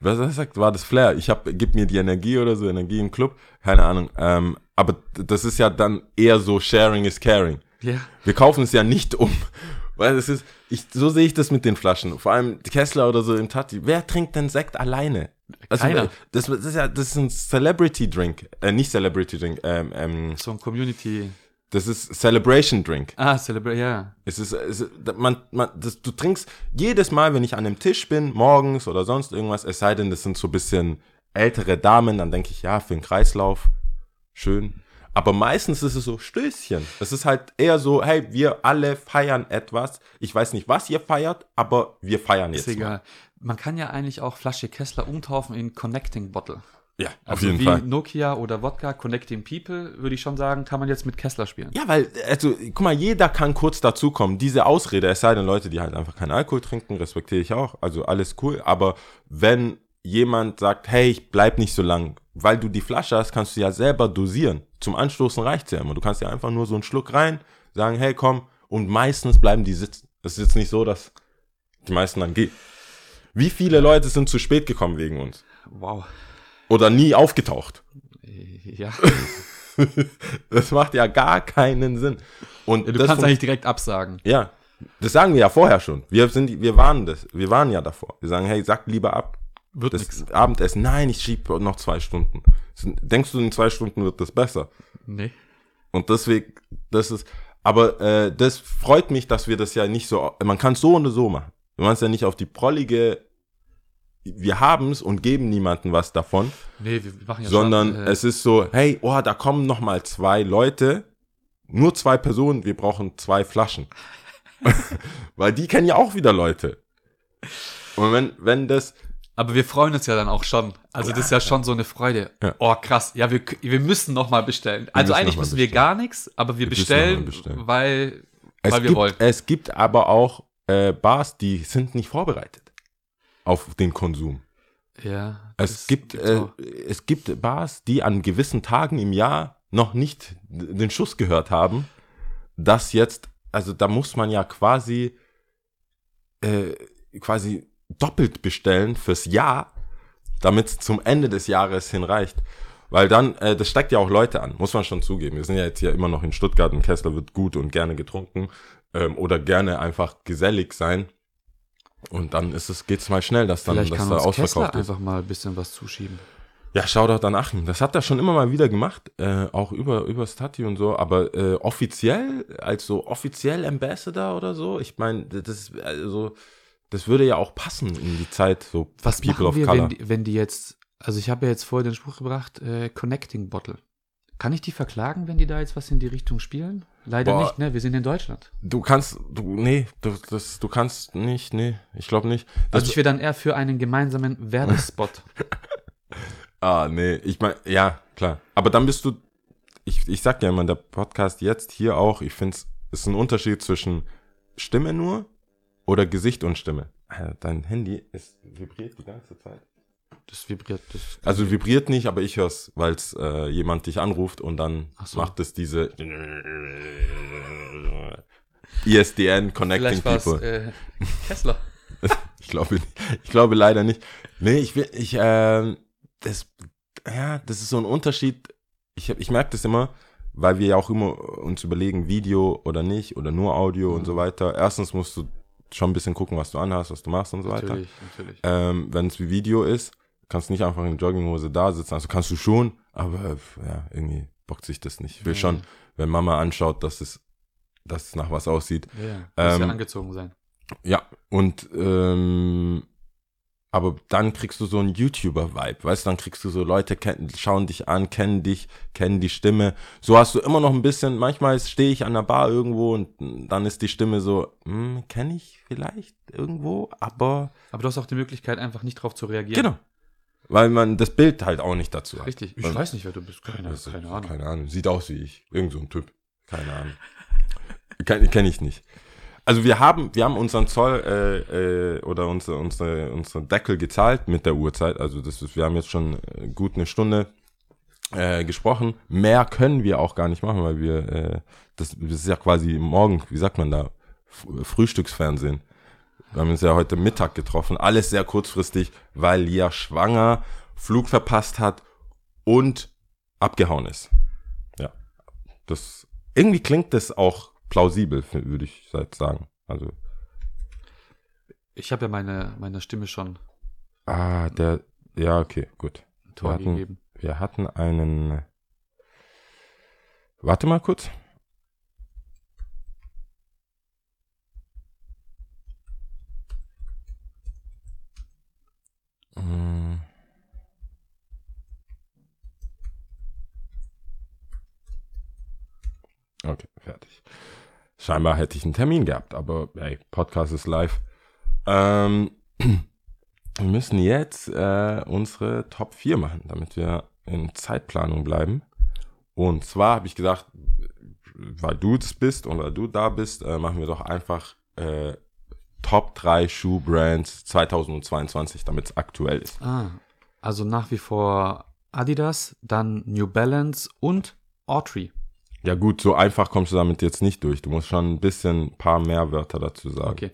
was er sagt, war das Flair. Ich hab, gib mir die Energie oder so, Energie im Club, keine Ahnung. Ähm, aber das ist ja dann eher so Sharing is Caring. Ja. Wir kaufen es ja nicht um. Weil es ist, ich, so sehe ich das mit den Flaschen. Vor allem Kessler oder so im Tati. Wer trinkt denn Sekt alleine? Also, Keiner. Das, das ist ja, das ist ein Celebrity Drink. Äh, nicht Celebrity Drink, ähm, ähm, So ein Community. das ist Celebration Drink. Ah, Celebrate, ja. Es ist, es ist man, man, das, du trinkst jedes Mal, wenn ich an einem Tisch bin, morgens oder sonst irgendwas, es sei denn, das sind so ein bisschen ältere Damen, dann denke ich, ja, für den Kreislauf, schön. Aber meistens ist es so Stößchen. Es ist halt eher so, hey, wir alle feiern etwas. Ich weiß nicht, was ihr feiert, aber wir feiern Ist jetzt. egal. Man kann ja eigentlich auch Flasche Kessler umtaufen in Connecting Bottle. Mal. Ja, auf Also jeden wie Fall. Nokia oder Wodka Connecting People, würde ich schon sagen, kann man jetzt mit Kessler spielen. Ja, weil, also, guck mal, jeder kann kurz dazukommen. Diese Ausrede, es sei denn, Leute, die halt einfach keinen Alkohol trinken, respektiere ich auch. Also alles cool. Aber wenn jemand sagt, hey, ich bleib nicht so lang, weil du die Flasche hast, kannst du ja selber dosieren. Zum Anstoßen reicht's ja immer. Du kannst ja einfach nur so einen Schluck rein, sagen, hey, komm. Und meistens bleiben die sitzen. Es ist jetzt nicht so, dass die meisten dann gehen. Wie viele Leute sind zu spät gekommen wegen uns? Wow. Oder nie aufgetaucht? Ja. Das macht ja gar keinen Sinn. Und Du das kannst eigentlich direkt absagen. Ja, das sagen wir ja vorher schon. Wir sind, wir waren das, wir waren ja davor. Wir sagen, hey, sag lieber ab. Wird Das nix. Abendessen, nein, ich schiebe noch zwei Stunden. Denkst du, in zwei Stunden wird das besser? Nee. Und deswegen, das ist, aber äh, das freut mich, dass wir das ja nicht so, man kann es so und so machen. Machen es ja nicht auf die prollige, wir haben es und geben niemandem was davon, Nee, wir machen ja sondern schon, äh, es ist so, hey, oh, da kommen noch mal zwei Leute, nur zwei Personen, wir brauchen zwei Flaschen. Weil die kennen ja auch wieder Leute. Und wenn, wenn das, Aber wir freuen uns ja dann auch schon. Also das ist ja schon so eine Freude. Ja. Oh, krass. Ja, wir, wir müssen noch mal bestellen. Also müssen eigentlich müssen wir bestellen. gar nichts, aber wir, Wir bestellen, bestellen. weil, es weil wir gibt, wollen. es gibt aber auch äh, Bars, die sind nicht vorbereitet auf den Konsum. Ja. Es gibt, äh, es gibt Bars, die an gewissen Tagen im Jahr noch nicht den Schuss gehört haben, dass jetzt, also da muss man ja quasi, äh, quasi doppelt bestellen fürs Jahr, damit es zum Ende des Jahres hinreicht. Weil dann, äh, das steckt ja auch Leute an, muss man schon zugeben. Wir sind ja jetzt hier immer noch in Stuttgart und Kessler wird gut und gerne getrunken ähm, oder gerne einfach gesellig sein. Und dann ist es, geht's mal schnell, dass dann Vielleicht dass kann da uns Kessler ausverkauft ist. einfach mal ein bisschen was zuschieben. Ja, Shoutout an Achim. Das hat er schon immer mal wieder gemacht, äh, auch über, über Stati und so, aber äh, offiziell, als so offiziell Ambassador oder so, ich meine, das also das würde ja auch passen in die Zeit, so Was People machen of wir, Color. wenn die, wenn die jetzt, also ich habe ja jetzt vorher den Spruch gebracht, äh, Connecting Bottle. Kann ich die verklagen, wenn die da jetzt was in die Richtung spielen? Leider Boah. nicht, ne? Wir sind in Deutschland. Du kannst, du, nee, du, das, du kannst nicht, nee, ich glaube nicht. Das, Also ich wäre dann eher für einen gemeinsamen Werbespot. ah, nee, ich meine, ja, klar. Aber dann bist du, ich, ich sag ja immer, der Podcast jetzt hier auch, ich finde es ist ein Unterschied zwischen Stimme nur oder Gesicht und Stimme. Dein Handy ist vibriert die ganze Zeit. Das vibriert. Das, Also vibriert nicht, aber ich hör's, weil es äh, jemand dich anruft und dann so. macht es diese ISDN Connecting vielleicht People. äh, Kessler. Ich glaube, ich glaube leider nicht. Nee, ich will, ich, ähm, das, ja, das ist so ein Unterschied. Ich, hab- ich merke das immer, weil wir ja auch immer uns überlegen, Video oder nicht oder nur Audio und so weiter. Erstens musst du schon ein bisschen gucken, was du anhast, was du machst und so weiter. Natürlich, natürlich. Ähm, Wenn es wie Video ist, kannst du nicht einfach in Jogginghose da sitzen. Also kannst du schon, aber ja, irgendwie bockt sich das nicht. Ich will Nee. schon, wenn Mama anschaut, dass es, dass es nach was aussieht. Ja, ja. Muss ja ähm, angezogen sein. Ja, und ähm, aber dann kriegst du so einen YouTuber-Vibe, weißt du, dann kriegst du so Leute, kennen, schauen dich an, kennen dich, kennen die Stimme. So hast du immer noch ein bisschen, manchmal stehe ich an der Bar irgendwo und dann ist die Stimme so, hm, kenne ich vielleicht irgendwo, aber Aber du hast auch die Möglichkeit, einfach nicht drauf zu reagieren. genau. Weil man das Bild halt auch nicht dazu hat. Richtig. Ich Weil- weiß nicht, wer du bist. Keine, ist- keine Ahnung. Keine Ahnung. Sieht aus wie ich. Irgend so ein Typ. Keine Ahnung. Kenn, kenn ich nicht. Also wir haben, wir haben unseren Zoll äh, äh, oder unsere, unsere, unsere Deckel gezahlt mit der Uhrzeit. Also das ist, wir haben jetzt schon äh, gut eine Stunde äh, gesprochen. Mehr können wir auch gar nicht machen, weil wir, äh, das, das ist ja quasi morgen, wie sagt man da, Frühstücksfernsehen. Wir haben uns ja heute Mittag getroffen. Alles sehr kurzfristig, weil Lia schwanger, Flug verpasst hat und abgehauen ist. Ja. Das, irgendwie klingt das auch plausibel, würde ich sagen. Also, Ich habe ja meine, meine Stimme schon ah, der, ja, okay, gut. Tor Wir hatten- gegeben. Wir hatten einen, warte mal kurz. Mm. Okay, fertig. Scheinbar hätte ich einen Termin gehabt, aber hey, Podcast ist live. Ähm, wir müssen jetzt äh, unsere Top 4 machen, damit wir in Zeitplanung bleiben. Und zwar habe ich gesagt, weil du das bist und weil du da bist, äh, machen wir doch einfach äh, Top 3 Schuhbrands 2022, damit es aktuell ist. Ah, also nach wie vor Adidas, dann New Balance und Autry. Ja gut, so einfach kommst du damit jetzt nicht durch. Du musst schon ein bisschen ein paar mehr Wörter dazu sagen. Okay.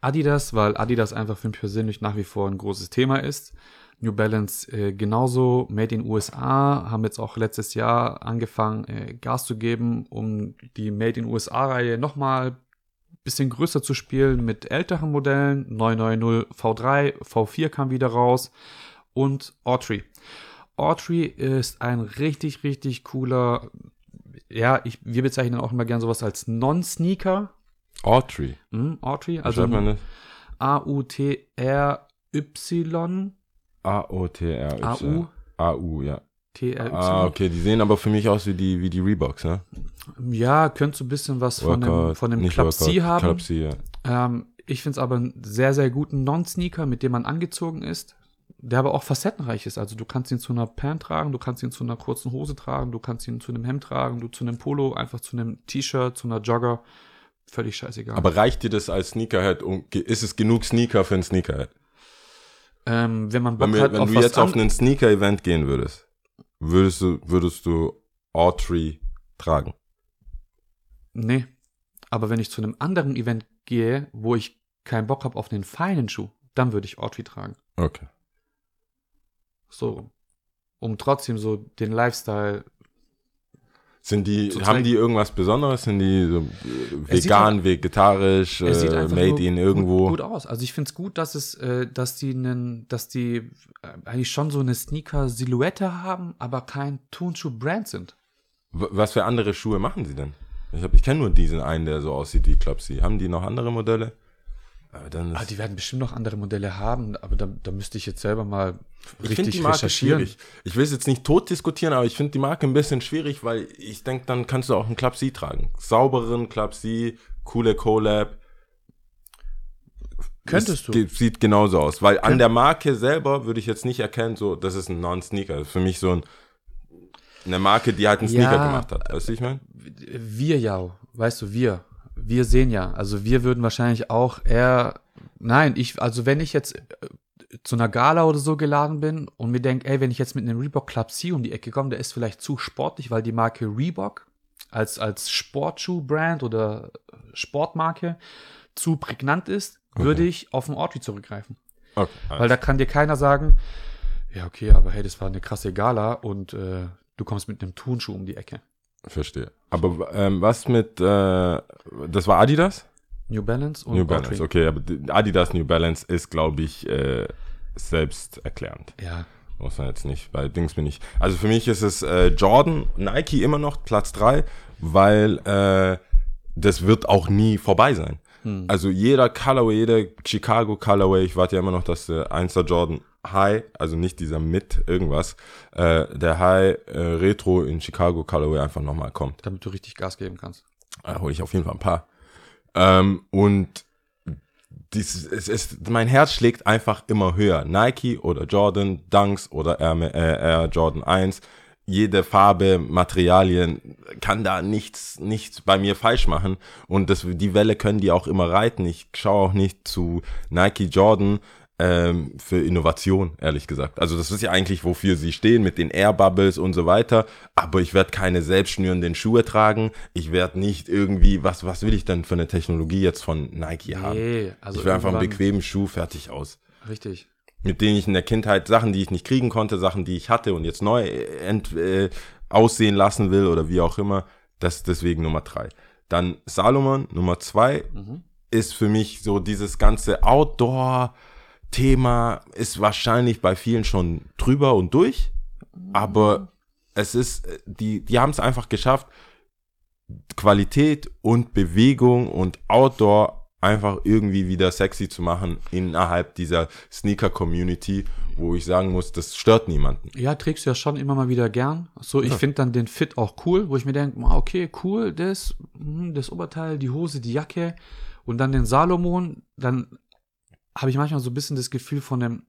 Adidas, weil Adidas einfach für mich persönlich nach wie vor ein großes Thema ist. New Balance äh, genauso, Made in USA, haben jetzt auch letztes Jahr angefangen, äh, Gas zu geben, um die Made in USA-Reihe nochmal bisschen größer zu spielen mit älteren Modellen. 990 V3, V4 kam wieder raus und Autry. Autry ist ein richtig, richtig cooler, ja, ich, wir bezeichnen auch immer gern sowas als Non-Sneaker. Autry. Hm, Autry, Also? A-U-T-R-Y. A-O-T-R-Y. A-U. A-U, ja. T-R-Y. Ah, okay, die sehen aber für mich aus wie die, wie die Reeboks, ne? Ja, könnte so ein bisschen was von dem, Workout, von dem nicht Club C Workout, haben. Club C, ja. Ähm, ich finde es aber einen sehr, sehr guten Non-Sneaker, mit dem man angezogen ist, der aber auch facettenreich ist. Also du kannst ihn zu einer Pant tragen, du kannst ihn zu einer kurzen Hose tragen, du kannst ihn zu einem Hemd tragen, du zu einem Polo, einfach zu einem T-Shirt, zu einer Jogger. Völlig scheißegal. Aber reicht dir das als Sneakerhead? Und ge- ist es genug Sneaker für ein Sneakerhead? ähm, wenn man Bock Wenn, wir, hat wenn auf du jetzt auf ein Sneaker-Event gehen würdest, würdest du, würdest du Autry tragen? Nee. Aber wenn ich zu einem anderen Event gehe, wo ich keinen Bock habe auf einen feinen Schuh, dann würde ich Autry tragen. Okay. So. Um trotzdem so den Lifestyle. Sind die, haben die irgendwas Besonderes? Sind die so äh, sieht vegan, vegetarisch, Es sieht äh, made in irgendwo? Gut, gut aus. Also ich finde es gut, dass es, äh, dass die einen, dass die äh, eigentlich schon so eine Sneaker-Silhouette haben, aber kein Turnschuh-Brand sind. W- Was für andere Schuhe machen sie denn? Ich, hab- ich kenne nur diesen einen, der so aussieht wie Clubsy. Haben die noch andere Modelle? Aber dann Ah, die werden bestimmt noch andere Modelle haben, aber da, da müsste ich jetzt selber mal ich finde richtig die Marke recherchieren. schwierig. Ich will es jetzt nicht tot diskutieren, aber ich finde die Marke ein bisschen schwierig, weil ich denke, dann kannst du auch einen Clubsy tragen. Sauberen Clubsy, coole Collab. Könntest Es du. ge- Sieht genauso aus, weil an Könnt- der Marke selber würde ich jetzt nicht erkennen, so, das ist ein Non-Sneaker. Das ist für mich so ein, eine Marke, die halt einen Ja. Sneaker gemacht hat. Weißt du, ich meine? Wir ja, weißt du, wir. Wir sehen ja. Also wir würden wahrscheinlich auch eher. Nein, ich, also wenn ich jetzt äh, zu einer Gala oder so geladen bin und mir denke, ey, wenn ich jetzt mit einem Reebok Club C um die Ecke komme, der ist vielleicht zu sportlich, weil die Marke Reebok als, als Sportschuh-Brand oder Sportmarke zu prägnant ist, würde ich auf den Autry zurückgreifen. Okay. Weil da kann dir keiner sagen, ja, okay, aber hey, das war eine krasse Gala und äh, du kommst mit einem Turnschuh um die Ecke. Verstehe. Aber ähm, was mit, äh, das war Adidas? New Balance und New Autry. Balance, okay, aber Adidas New Balance ist, glaube ich, äh, selbsterklärend. Ja, Muss man jetzt nicht, bei Dings bin ich. Also für mich ist es äh, Jordan, Nike immer noch Platz 3, weil äh, das wird auch nie vorbei sein. Hm. Also jeder Colorway, jeder Chicago Colorway, ich warte ja immer noch, dass der 1er Jordan High, also nicht dieser mit irgendwas, äh, der High äh, Retro in Chicago Colorway einfach nochmal kommt. damit du richtig Gas geben kannst. Da hole ich auf jeden Fall ein paar. Ähm, und dies, es ist, mein Herz schlägt einfach immer höher. Nike oder Jordan, Dunks oder Air, äh, Air Jordan 1. Jede Farbe, Materialien kann da nichts, nichts bei mir falsch machen. Und das, die Welle können die auch immer reiten. Ich schaue auch nicht zu Nike Jordan ähm, für Innovation, ehrlich gesagt. Also das ist ja eigentlich, wofür sie stehen, mit den Air Bubbles und so weiter. Aber ich werde keine selbstschnürenden Schuhe tragen. Ich werde nicht irgendwie, was, was will ich denn für eine Technologie jetzt von Nike haben? Nee, also ich will einfach einen bequemen Schuh, fertig aus. Richtig. Mit denen ich in der Kindheit Sachen, die ich nicht kriegen konnte, Sachen, die ich hatte und jetzt neu äh, ent, äh, aussehen lassen will oder wie auch immer. Das ist deswegen Nummer drei. Dann Salomon, Nummer zwei, ist für mich so dieses ganze Outdoor-Thema ist wahrscheinlich bei vielen schon drüber und durch. Aber es ist, äh, die, die haben es einfach geschafft, Qualität und Bewegung und Outdoor einfach irgendwie wieder sexy zu machen innerhalb dieser Sneaker-Community, wo ich sagen muss, das stört niemanden. Ja, trägst du ja schon immer mal wieder gern. So, ich finde dann den Fit auch cool, wo ich mir denke, okay, cool, das, hm, das Oberteil, die Hose, die Jacke und dann den Salomon, dann habe ich manchmal so ein bisschen das Gefühl von einem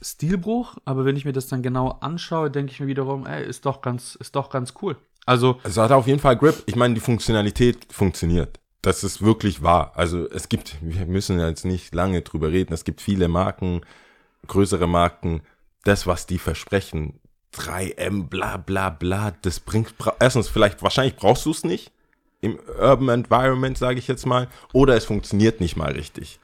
Stilbruch, aber wenn ich mir das dann genau anschaue, denke ich mir wiederum, ey, ist doch ganz, ist doch ganz cool. Also, Es hat auf jeden Fall Grip. Ich meine, die Funktionalität funktioniert. Das ist wirklich wahr. Also es gibt, wir müssen jetzt nicht lange drüber reden, es gibt viele Marken, größere Marken, das, was die versprechen, 3M, bla bla bla, das bringt, erstens, vielleicht, wahrscheinlich brauchst du es nicht im Urban Environment, sage ich jetzt mal, oder es funktioniert nicht mal richtig.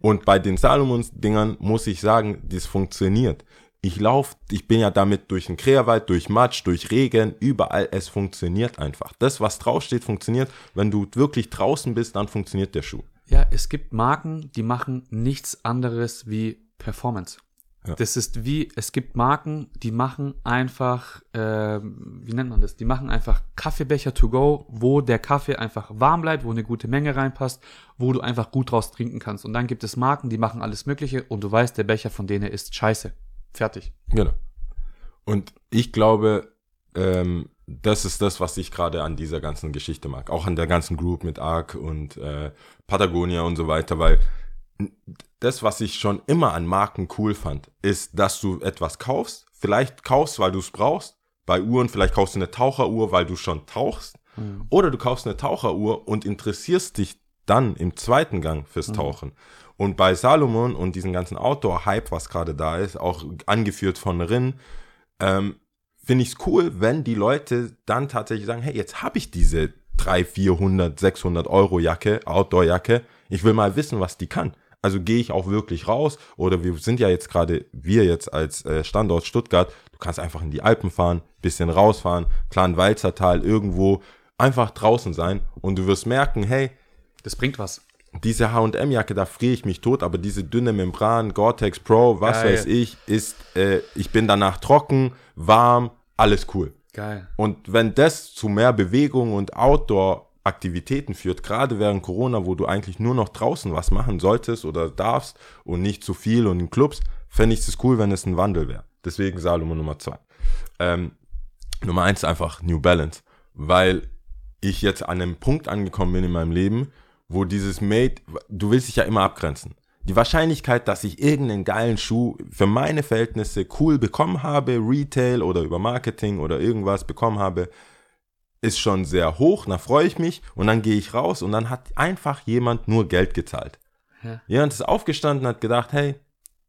Und bei den Salomons-Dingern muss ich sagen, das funktioniert. Ich laufe, ich bin ja damit durch den Querwald, durch Matsch, durch Regen, überall, es funktioniert einfach. Das, was draufsteht, funktioniert. Wenn du wirklich draußen bist, dann funktioniert der Schuh. Ja, es gibt Marken, die machen nichts anderes wie Performance. Ja. Das ist wie, es gibt Marken, die machen einfach, ähm, wie nennt man das? Die machen einfach Kaffeebecher to go, wo der Kaffee einfach warm bleibt, wo eine gute Menge reinpasst, wo du einfach gut draus trinken kannst. Und dann gibt es Marken, die machen alles Mögliche und du weißt, der Becher von denen ist scheiße. Fertig. Genau. Und ich glaube, ähm, das ist das, was ich gerade an dieser ganzen Geschichte mag. Auch an der ganzen Group mit Arc und äh, Patagonia und so weiter, weil das, was ich schon immer an Marken cool fand, ist, dass du etwas kaufst, vielleicht kaufst, weil du es brauchst. Bei Uhren, vielleicht kaufst du eine Taucheruhr, weil du schon tauchst. Oder du kaufst eine Taucheruhr und interessierst dich dann im zweiten Gang fürs Tauchen. Und bei Salomon und diesen ganzen Outdoor-Hype, was gerade da ist, auch angeführt von Rin, ähm, finde ich es cool, wenn die Leute dann tatsächlich sagen, hey, jetzt habe ich diese 300, 400, 600 Euro Jacke, Outdoor-Jacke, ich will mal wissen, was die kann. Also gehe ich auch wirklich raus oder wir sind ja jetzt gerade, wir jetzt als äh, Standort Stuttgart, du kannst einfach in die Alpen fahren, bisschen rausfahren, kleinen Walzertal irgendwo, einfach draußen sein und du wirst merken, hey, Das bringt was. diese H&M-Jacke, da friere ich mich tot, aber diese dünne Membran, Gore-Tex Pro, was Geil. weiß ich, ist, äh, ich bin danach trocken, warm, alles cool. Geil. Und wenn das zu mehr Bewegung und Outdoor-Aktivitäten führt, gerade während Corona, wo du eigentlich nur noch draußen was machen solltest oder darfst und nicht zu viel und in Clubs, fände ich es cool, wenn es ein Wandel wäre. Deswegen Salomon Nummer zwei. Ähm, Nummer eins einfach New Balance, weil ich jetzt an einem Punkt angekommen bin in meinem Leben, wo dieses Made, du willst dich ja immer abgrenzen. Die Wahrscheinlichkeit, dass ich irgendeinen geilen Schuh für meine Verhältnisse cool bekommen habe, Retail oder über Marketing oder irgendwas bekommen habe, ist schon sehr hoch. Da freue ich mich und dann gehe ich raus und dann hat einfach jemand nur Geld gezahlt. Ja. Jemand ist aufgestanden, hat gedacht, hey,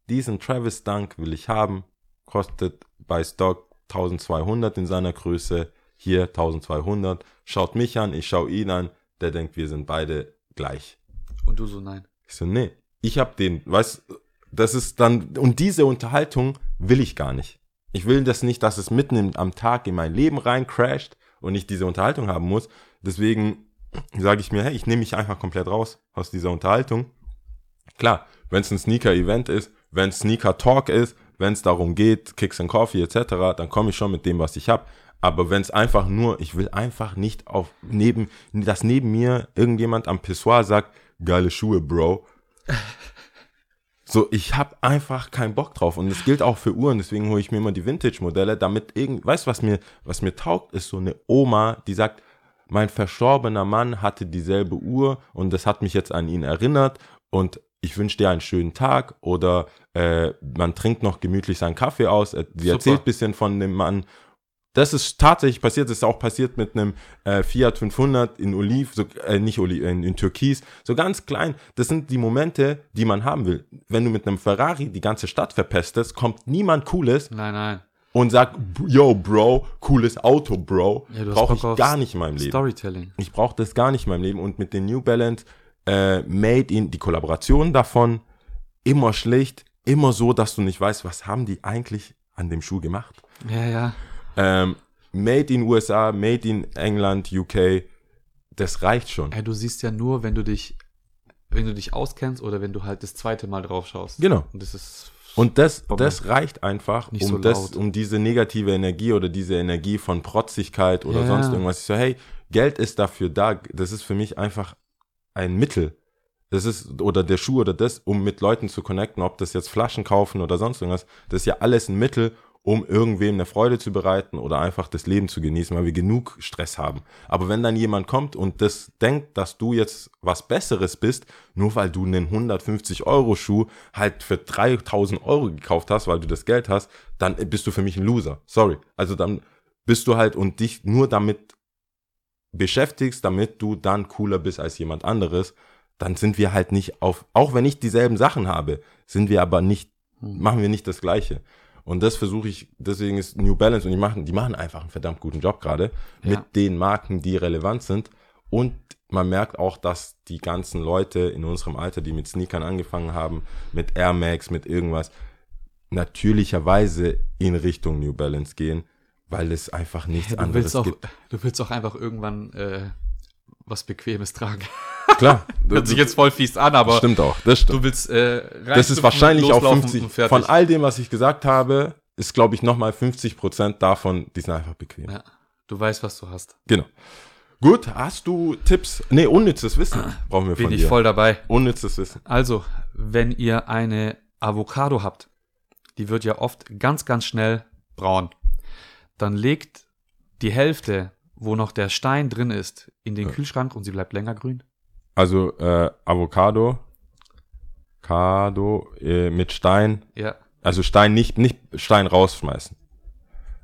diesen Travis Dunk will ich haben, kostet bei Stock 1200 in seiner Größe, hier 1200, schaut mich an, ich schaue ihn an, der denkt, wir sind beide gleich. Und du so, nein. Ich so, nee, ich hab den, weißt, das ist dann, und diese Unterhaltung will ich gar nicht. Ich will das nicht, dass es mitten im, am Tag in mein Leben rein crasht und ich diese Unterhaltung haben muss. Deswegen sage ich mir, hey, ich nehme mich einfach komplett raus aus dieser Unterhaltung. Klar, wenn es ein Sneaker-Event ist, wenn Sneaker-Talk ist, wenn es darum geht, Kicks and Coffee etc., dann komme ich schon mit dem, was ich habe. Aber wenn es einfach nur, ich will einfach nicht auf neben, dass neben mir irgendjemand am Pissoir sagt, geile Schuhe, Bro. So, ich habe einfach keinen Bock drauf. Und das gilt auch für Uhren, deswegen hole ich mir immer die Vintage-Modelle, damit irgend, weißt du, was mir, was mir taugt, ist so eine Oma, die sagt, mein verstorbener Mann hatte dieselbe Uhr und das hat mich jetzt an ihn erinnert und ich wünsche dir einen schönen Tag oder äh, man trinkt noch gemütlich seinen Kaffee aus, äh, sie Super. erzählt ein bisschen von dem Mann. Das ist tatsächlich passiert, das ist auch passiert mit einem äh, Fiat 500 in Oliv, so, äh, nicht Oliv, in, in Türkis, so ganz klein. Das sind die Momente, die man haben will. Wenn du mit einem Ferrari die ganze Stadt verpestest, kommt niemand Cooles Nein, nein. und sagt, yo, Bro, cooles Auto, Bro. Ja, Brauche ich gar nicht in meinem Leben. Storytelling. Ich brauche das gar nicht in meinem Leben. Und mit den New Balance äh, Made in, die Kollaboration davon, immer schlicht, immer so, dass du nicht weißt, was haben die eigentlich an dem Schuh gemacht. Ja, ja. Ähm, made in USA, made in England, UK, das reicht schon. Ey, du siehst ja nur, wenn du dich, wenn du dich auskennst oder wenn du halt das zweite Mal drauf schaust. Genau. Und das ist. Und das, Bombe. das reicht einfach, Nicht um, so das, um diese negative Energie oder diese Energie von Protzigkeit oder Ja. sonst irgendwas. Ich so, hey, Geld ist dafür da. Das ist für mich einfach ein Mittel. Das ist, oder der Schuh oder das, um mit Leuten zu connecten, ob das jetzt Flaschen kaufen oder sonst irgendwas. Das ist ja alles ein Mittel, um irgendwem eine Freude zu bereiten oder einfach das Leben zu genießen, weil wir genug Stress haben. Aber wenn dann jemand kommt und das denkt, dass du jetzt was Besseres bist, nur weil du einen 150 Euro Schuh halt für 3000 Euro gekauft hast, weil du das Geld hast, dann bist du für mich ein Loser. Sorry. Also dann bist du halt und dich nur damit beschäftigst, damit du dann cooler bist als jemand anderes, dann sind wir halt nicht auf, auch wenn ich dieselben Sachen habe, sind wir aber nicht, machen wir nicht das Gleiche. Und das versuche ich, deswegen ist New Balance und die machen, die machen einfach einen verdammt guten Job gerade Ja. mit den Marken, die relevant sind. Und man merkt auch, dass die ganzen Leute in unserem Alter, die mit Sneakern angefangen haben, mit Air Max, mit irgendwas, natürlicherweise in Richtung New Balance gehen, weil es einfach nichts Ja, anderes auch, gibt. du willst auch einfach irgendwann äh, was Bequemes tragen. Klar, Hört sich jetzt voll fies an, aber stimmt auch, das stimmt. du willst äh, Das reinstupfen, ist wahrscheinlich auch loslaufen 50, und fertig. von all dem, was ich gesagt habe, ist glaube ich nochmal 50 Prozent davon, die sind einfach bequem. Ja, du weißt, was du hast. Genau. Gut, hast du Tipps? Nee, unnützes Wissen brauchen wir Bin von ich dir. voll dabei. Unnützes Wissen. Also, wenn ihr eine Avocado habt, die wird ja oft ganz, ganz schnell braun. Dann legt die Hälfte, wo noch der Stein drin ist, in den Kühlschrank und sie bleibt länger grün. Also äh, Avocado, Avocado äh, mit Stein, Ja. also Stein nicht nicht Stein rausschmeißen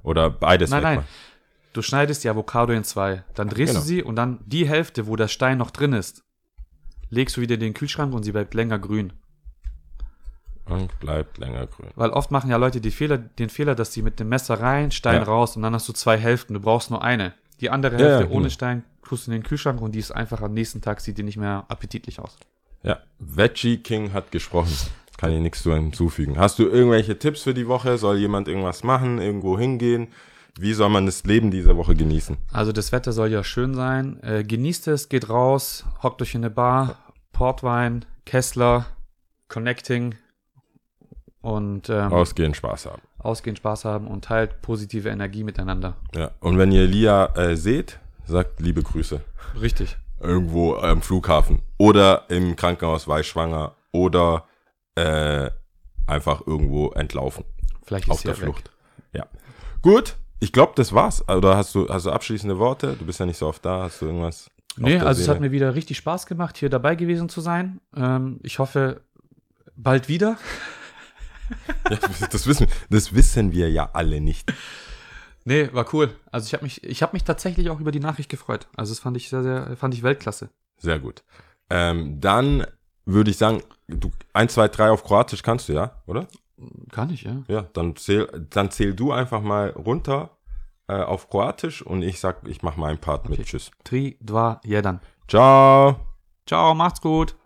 oder beides Nein, nein. Du schneidest die Avocado in zwei. Dann drehst Genau. du sie und dann die Hälfte, wo der Stein noch drin ist, legst du wieder in den Kühlschrank und sie bleibt länger grün. und bleibt länger grün. Weil oft machen ja Leute die Fehler, den Fehler, dass sie mit dem Messer rein, Stein Ja. raus und dann hast du zwei Hälften. Du brauchst nur eine. Die andere Ja, Hälfte ja, ohne genau. Stein tust du in den Kühlschrank und die ist einfach am nächsten Tag, sieht die nicht mehr appetitlich aus. Ja, Veggie King hat gesprochen. Kann ich nichts zu hinzufügen. Hast du irgendwelche Tipps für die Woche? Soll jemand irgendwas machen, irgendwo hingehen? Wie soll man das Leben dieser Woche genießen? Also das Wetter soll ja schön sein. Äh, genießt es, geht raus, hockt euch in eine Bar, Portwein, Kessler, Connecting und ähm, Ausgehen, Spaß haben. Ausgehen, Spaß haben und teilt positive Energie miteinander. Ja. Und wenn ihr Lia äh, seht, sagt liebe Grüße. Richtig. Irgendwo am Flughafen oder im Krankenhaus, weil schwanger oder äh, einfach irgendwo entlaufen. Vielleicht ist auf der ja weg. Flucht. Ja. Gut, ich glaube, das war's. Oder hast du, hast du abschließende Worte? Du bist ja nicht so oft da. Hast du irgendwas? Nee, also es Seele? hat mir wieder richtig Spaß gemacht, hier dabei gewesen zu sein. Ähm, ich hoffe, bald wieder. Das, wissen, das wissen wir ja alle nicht. Nee, war cool. Also ich habe mich, ich habe mich tatsächlich auch über die Nachricht gefreut. Also das fand ich sehr, sehr, fand ich Weltklasse. Sehr gut. Ähm, dann würde ich sagen, du 1, 2, 3 auf Kroatisch kannst du ja, oder? Kann ich, ja. Ja, dann zähl, dann zähl du einfach mal runter äh, auf Kroatisch und ich sag, ich mach meinen Part mit. Okay. Tschüss. Tri, dva, jedan. Ciao. Ciao, macht's gut.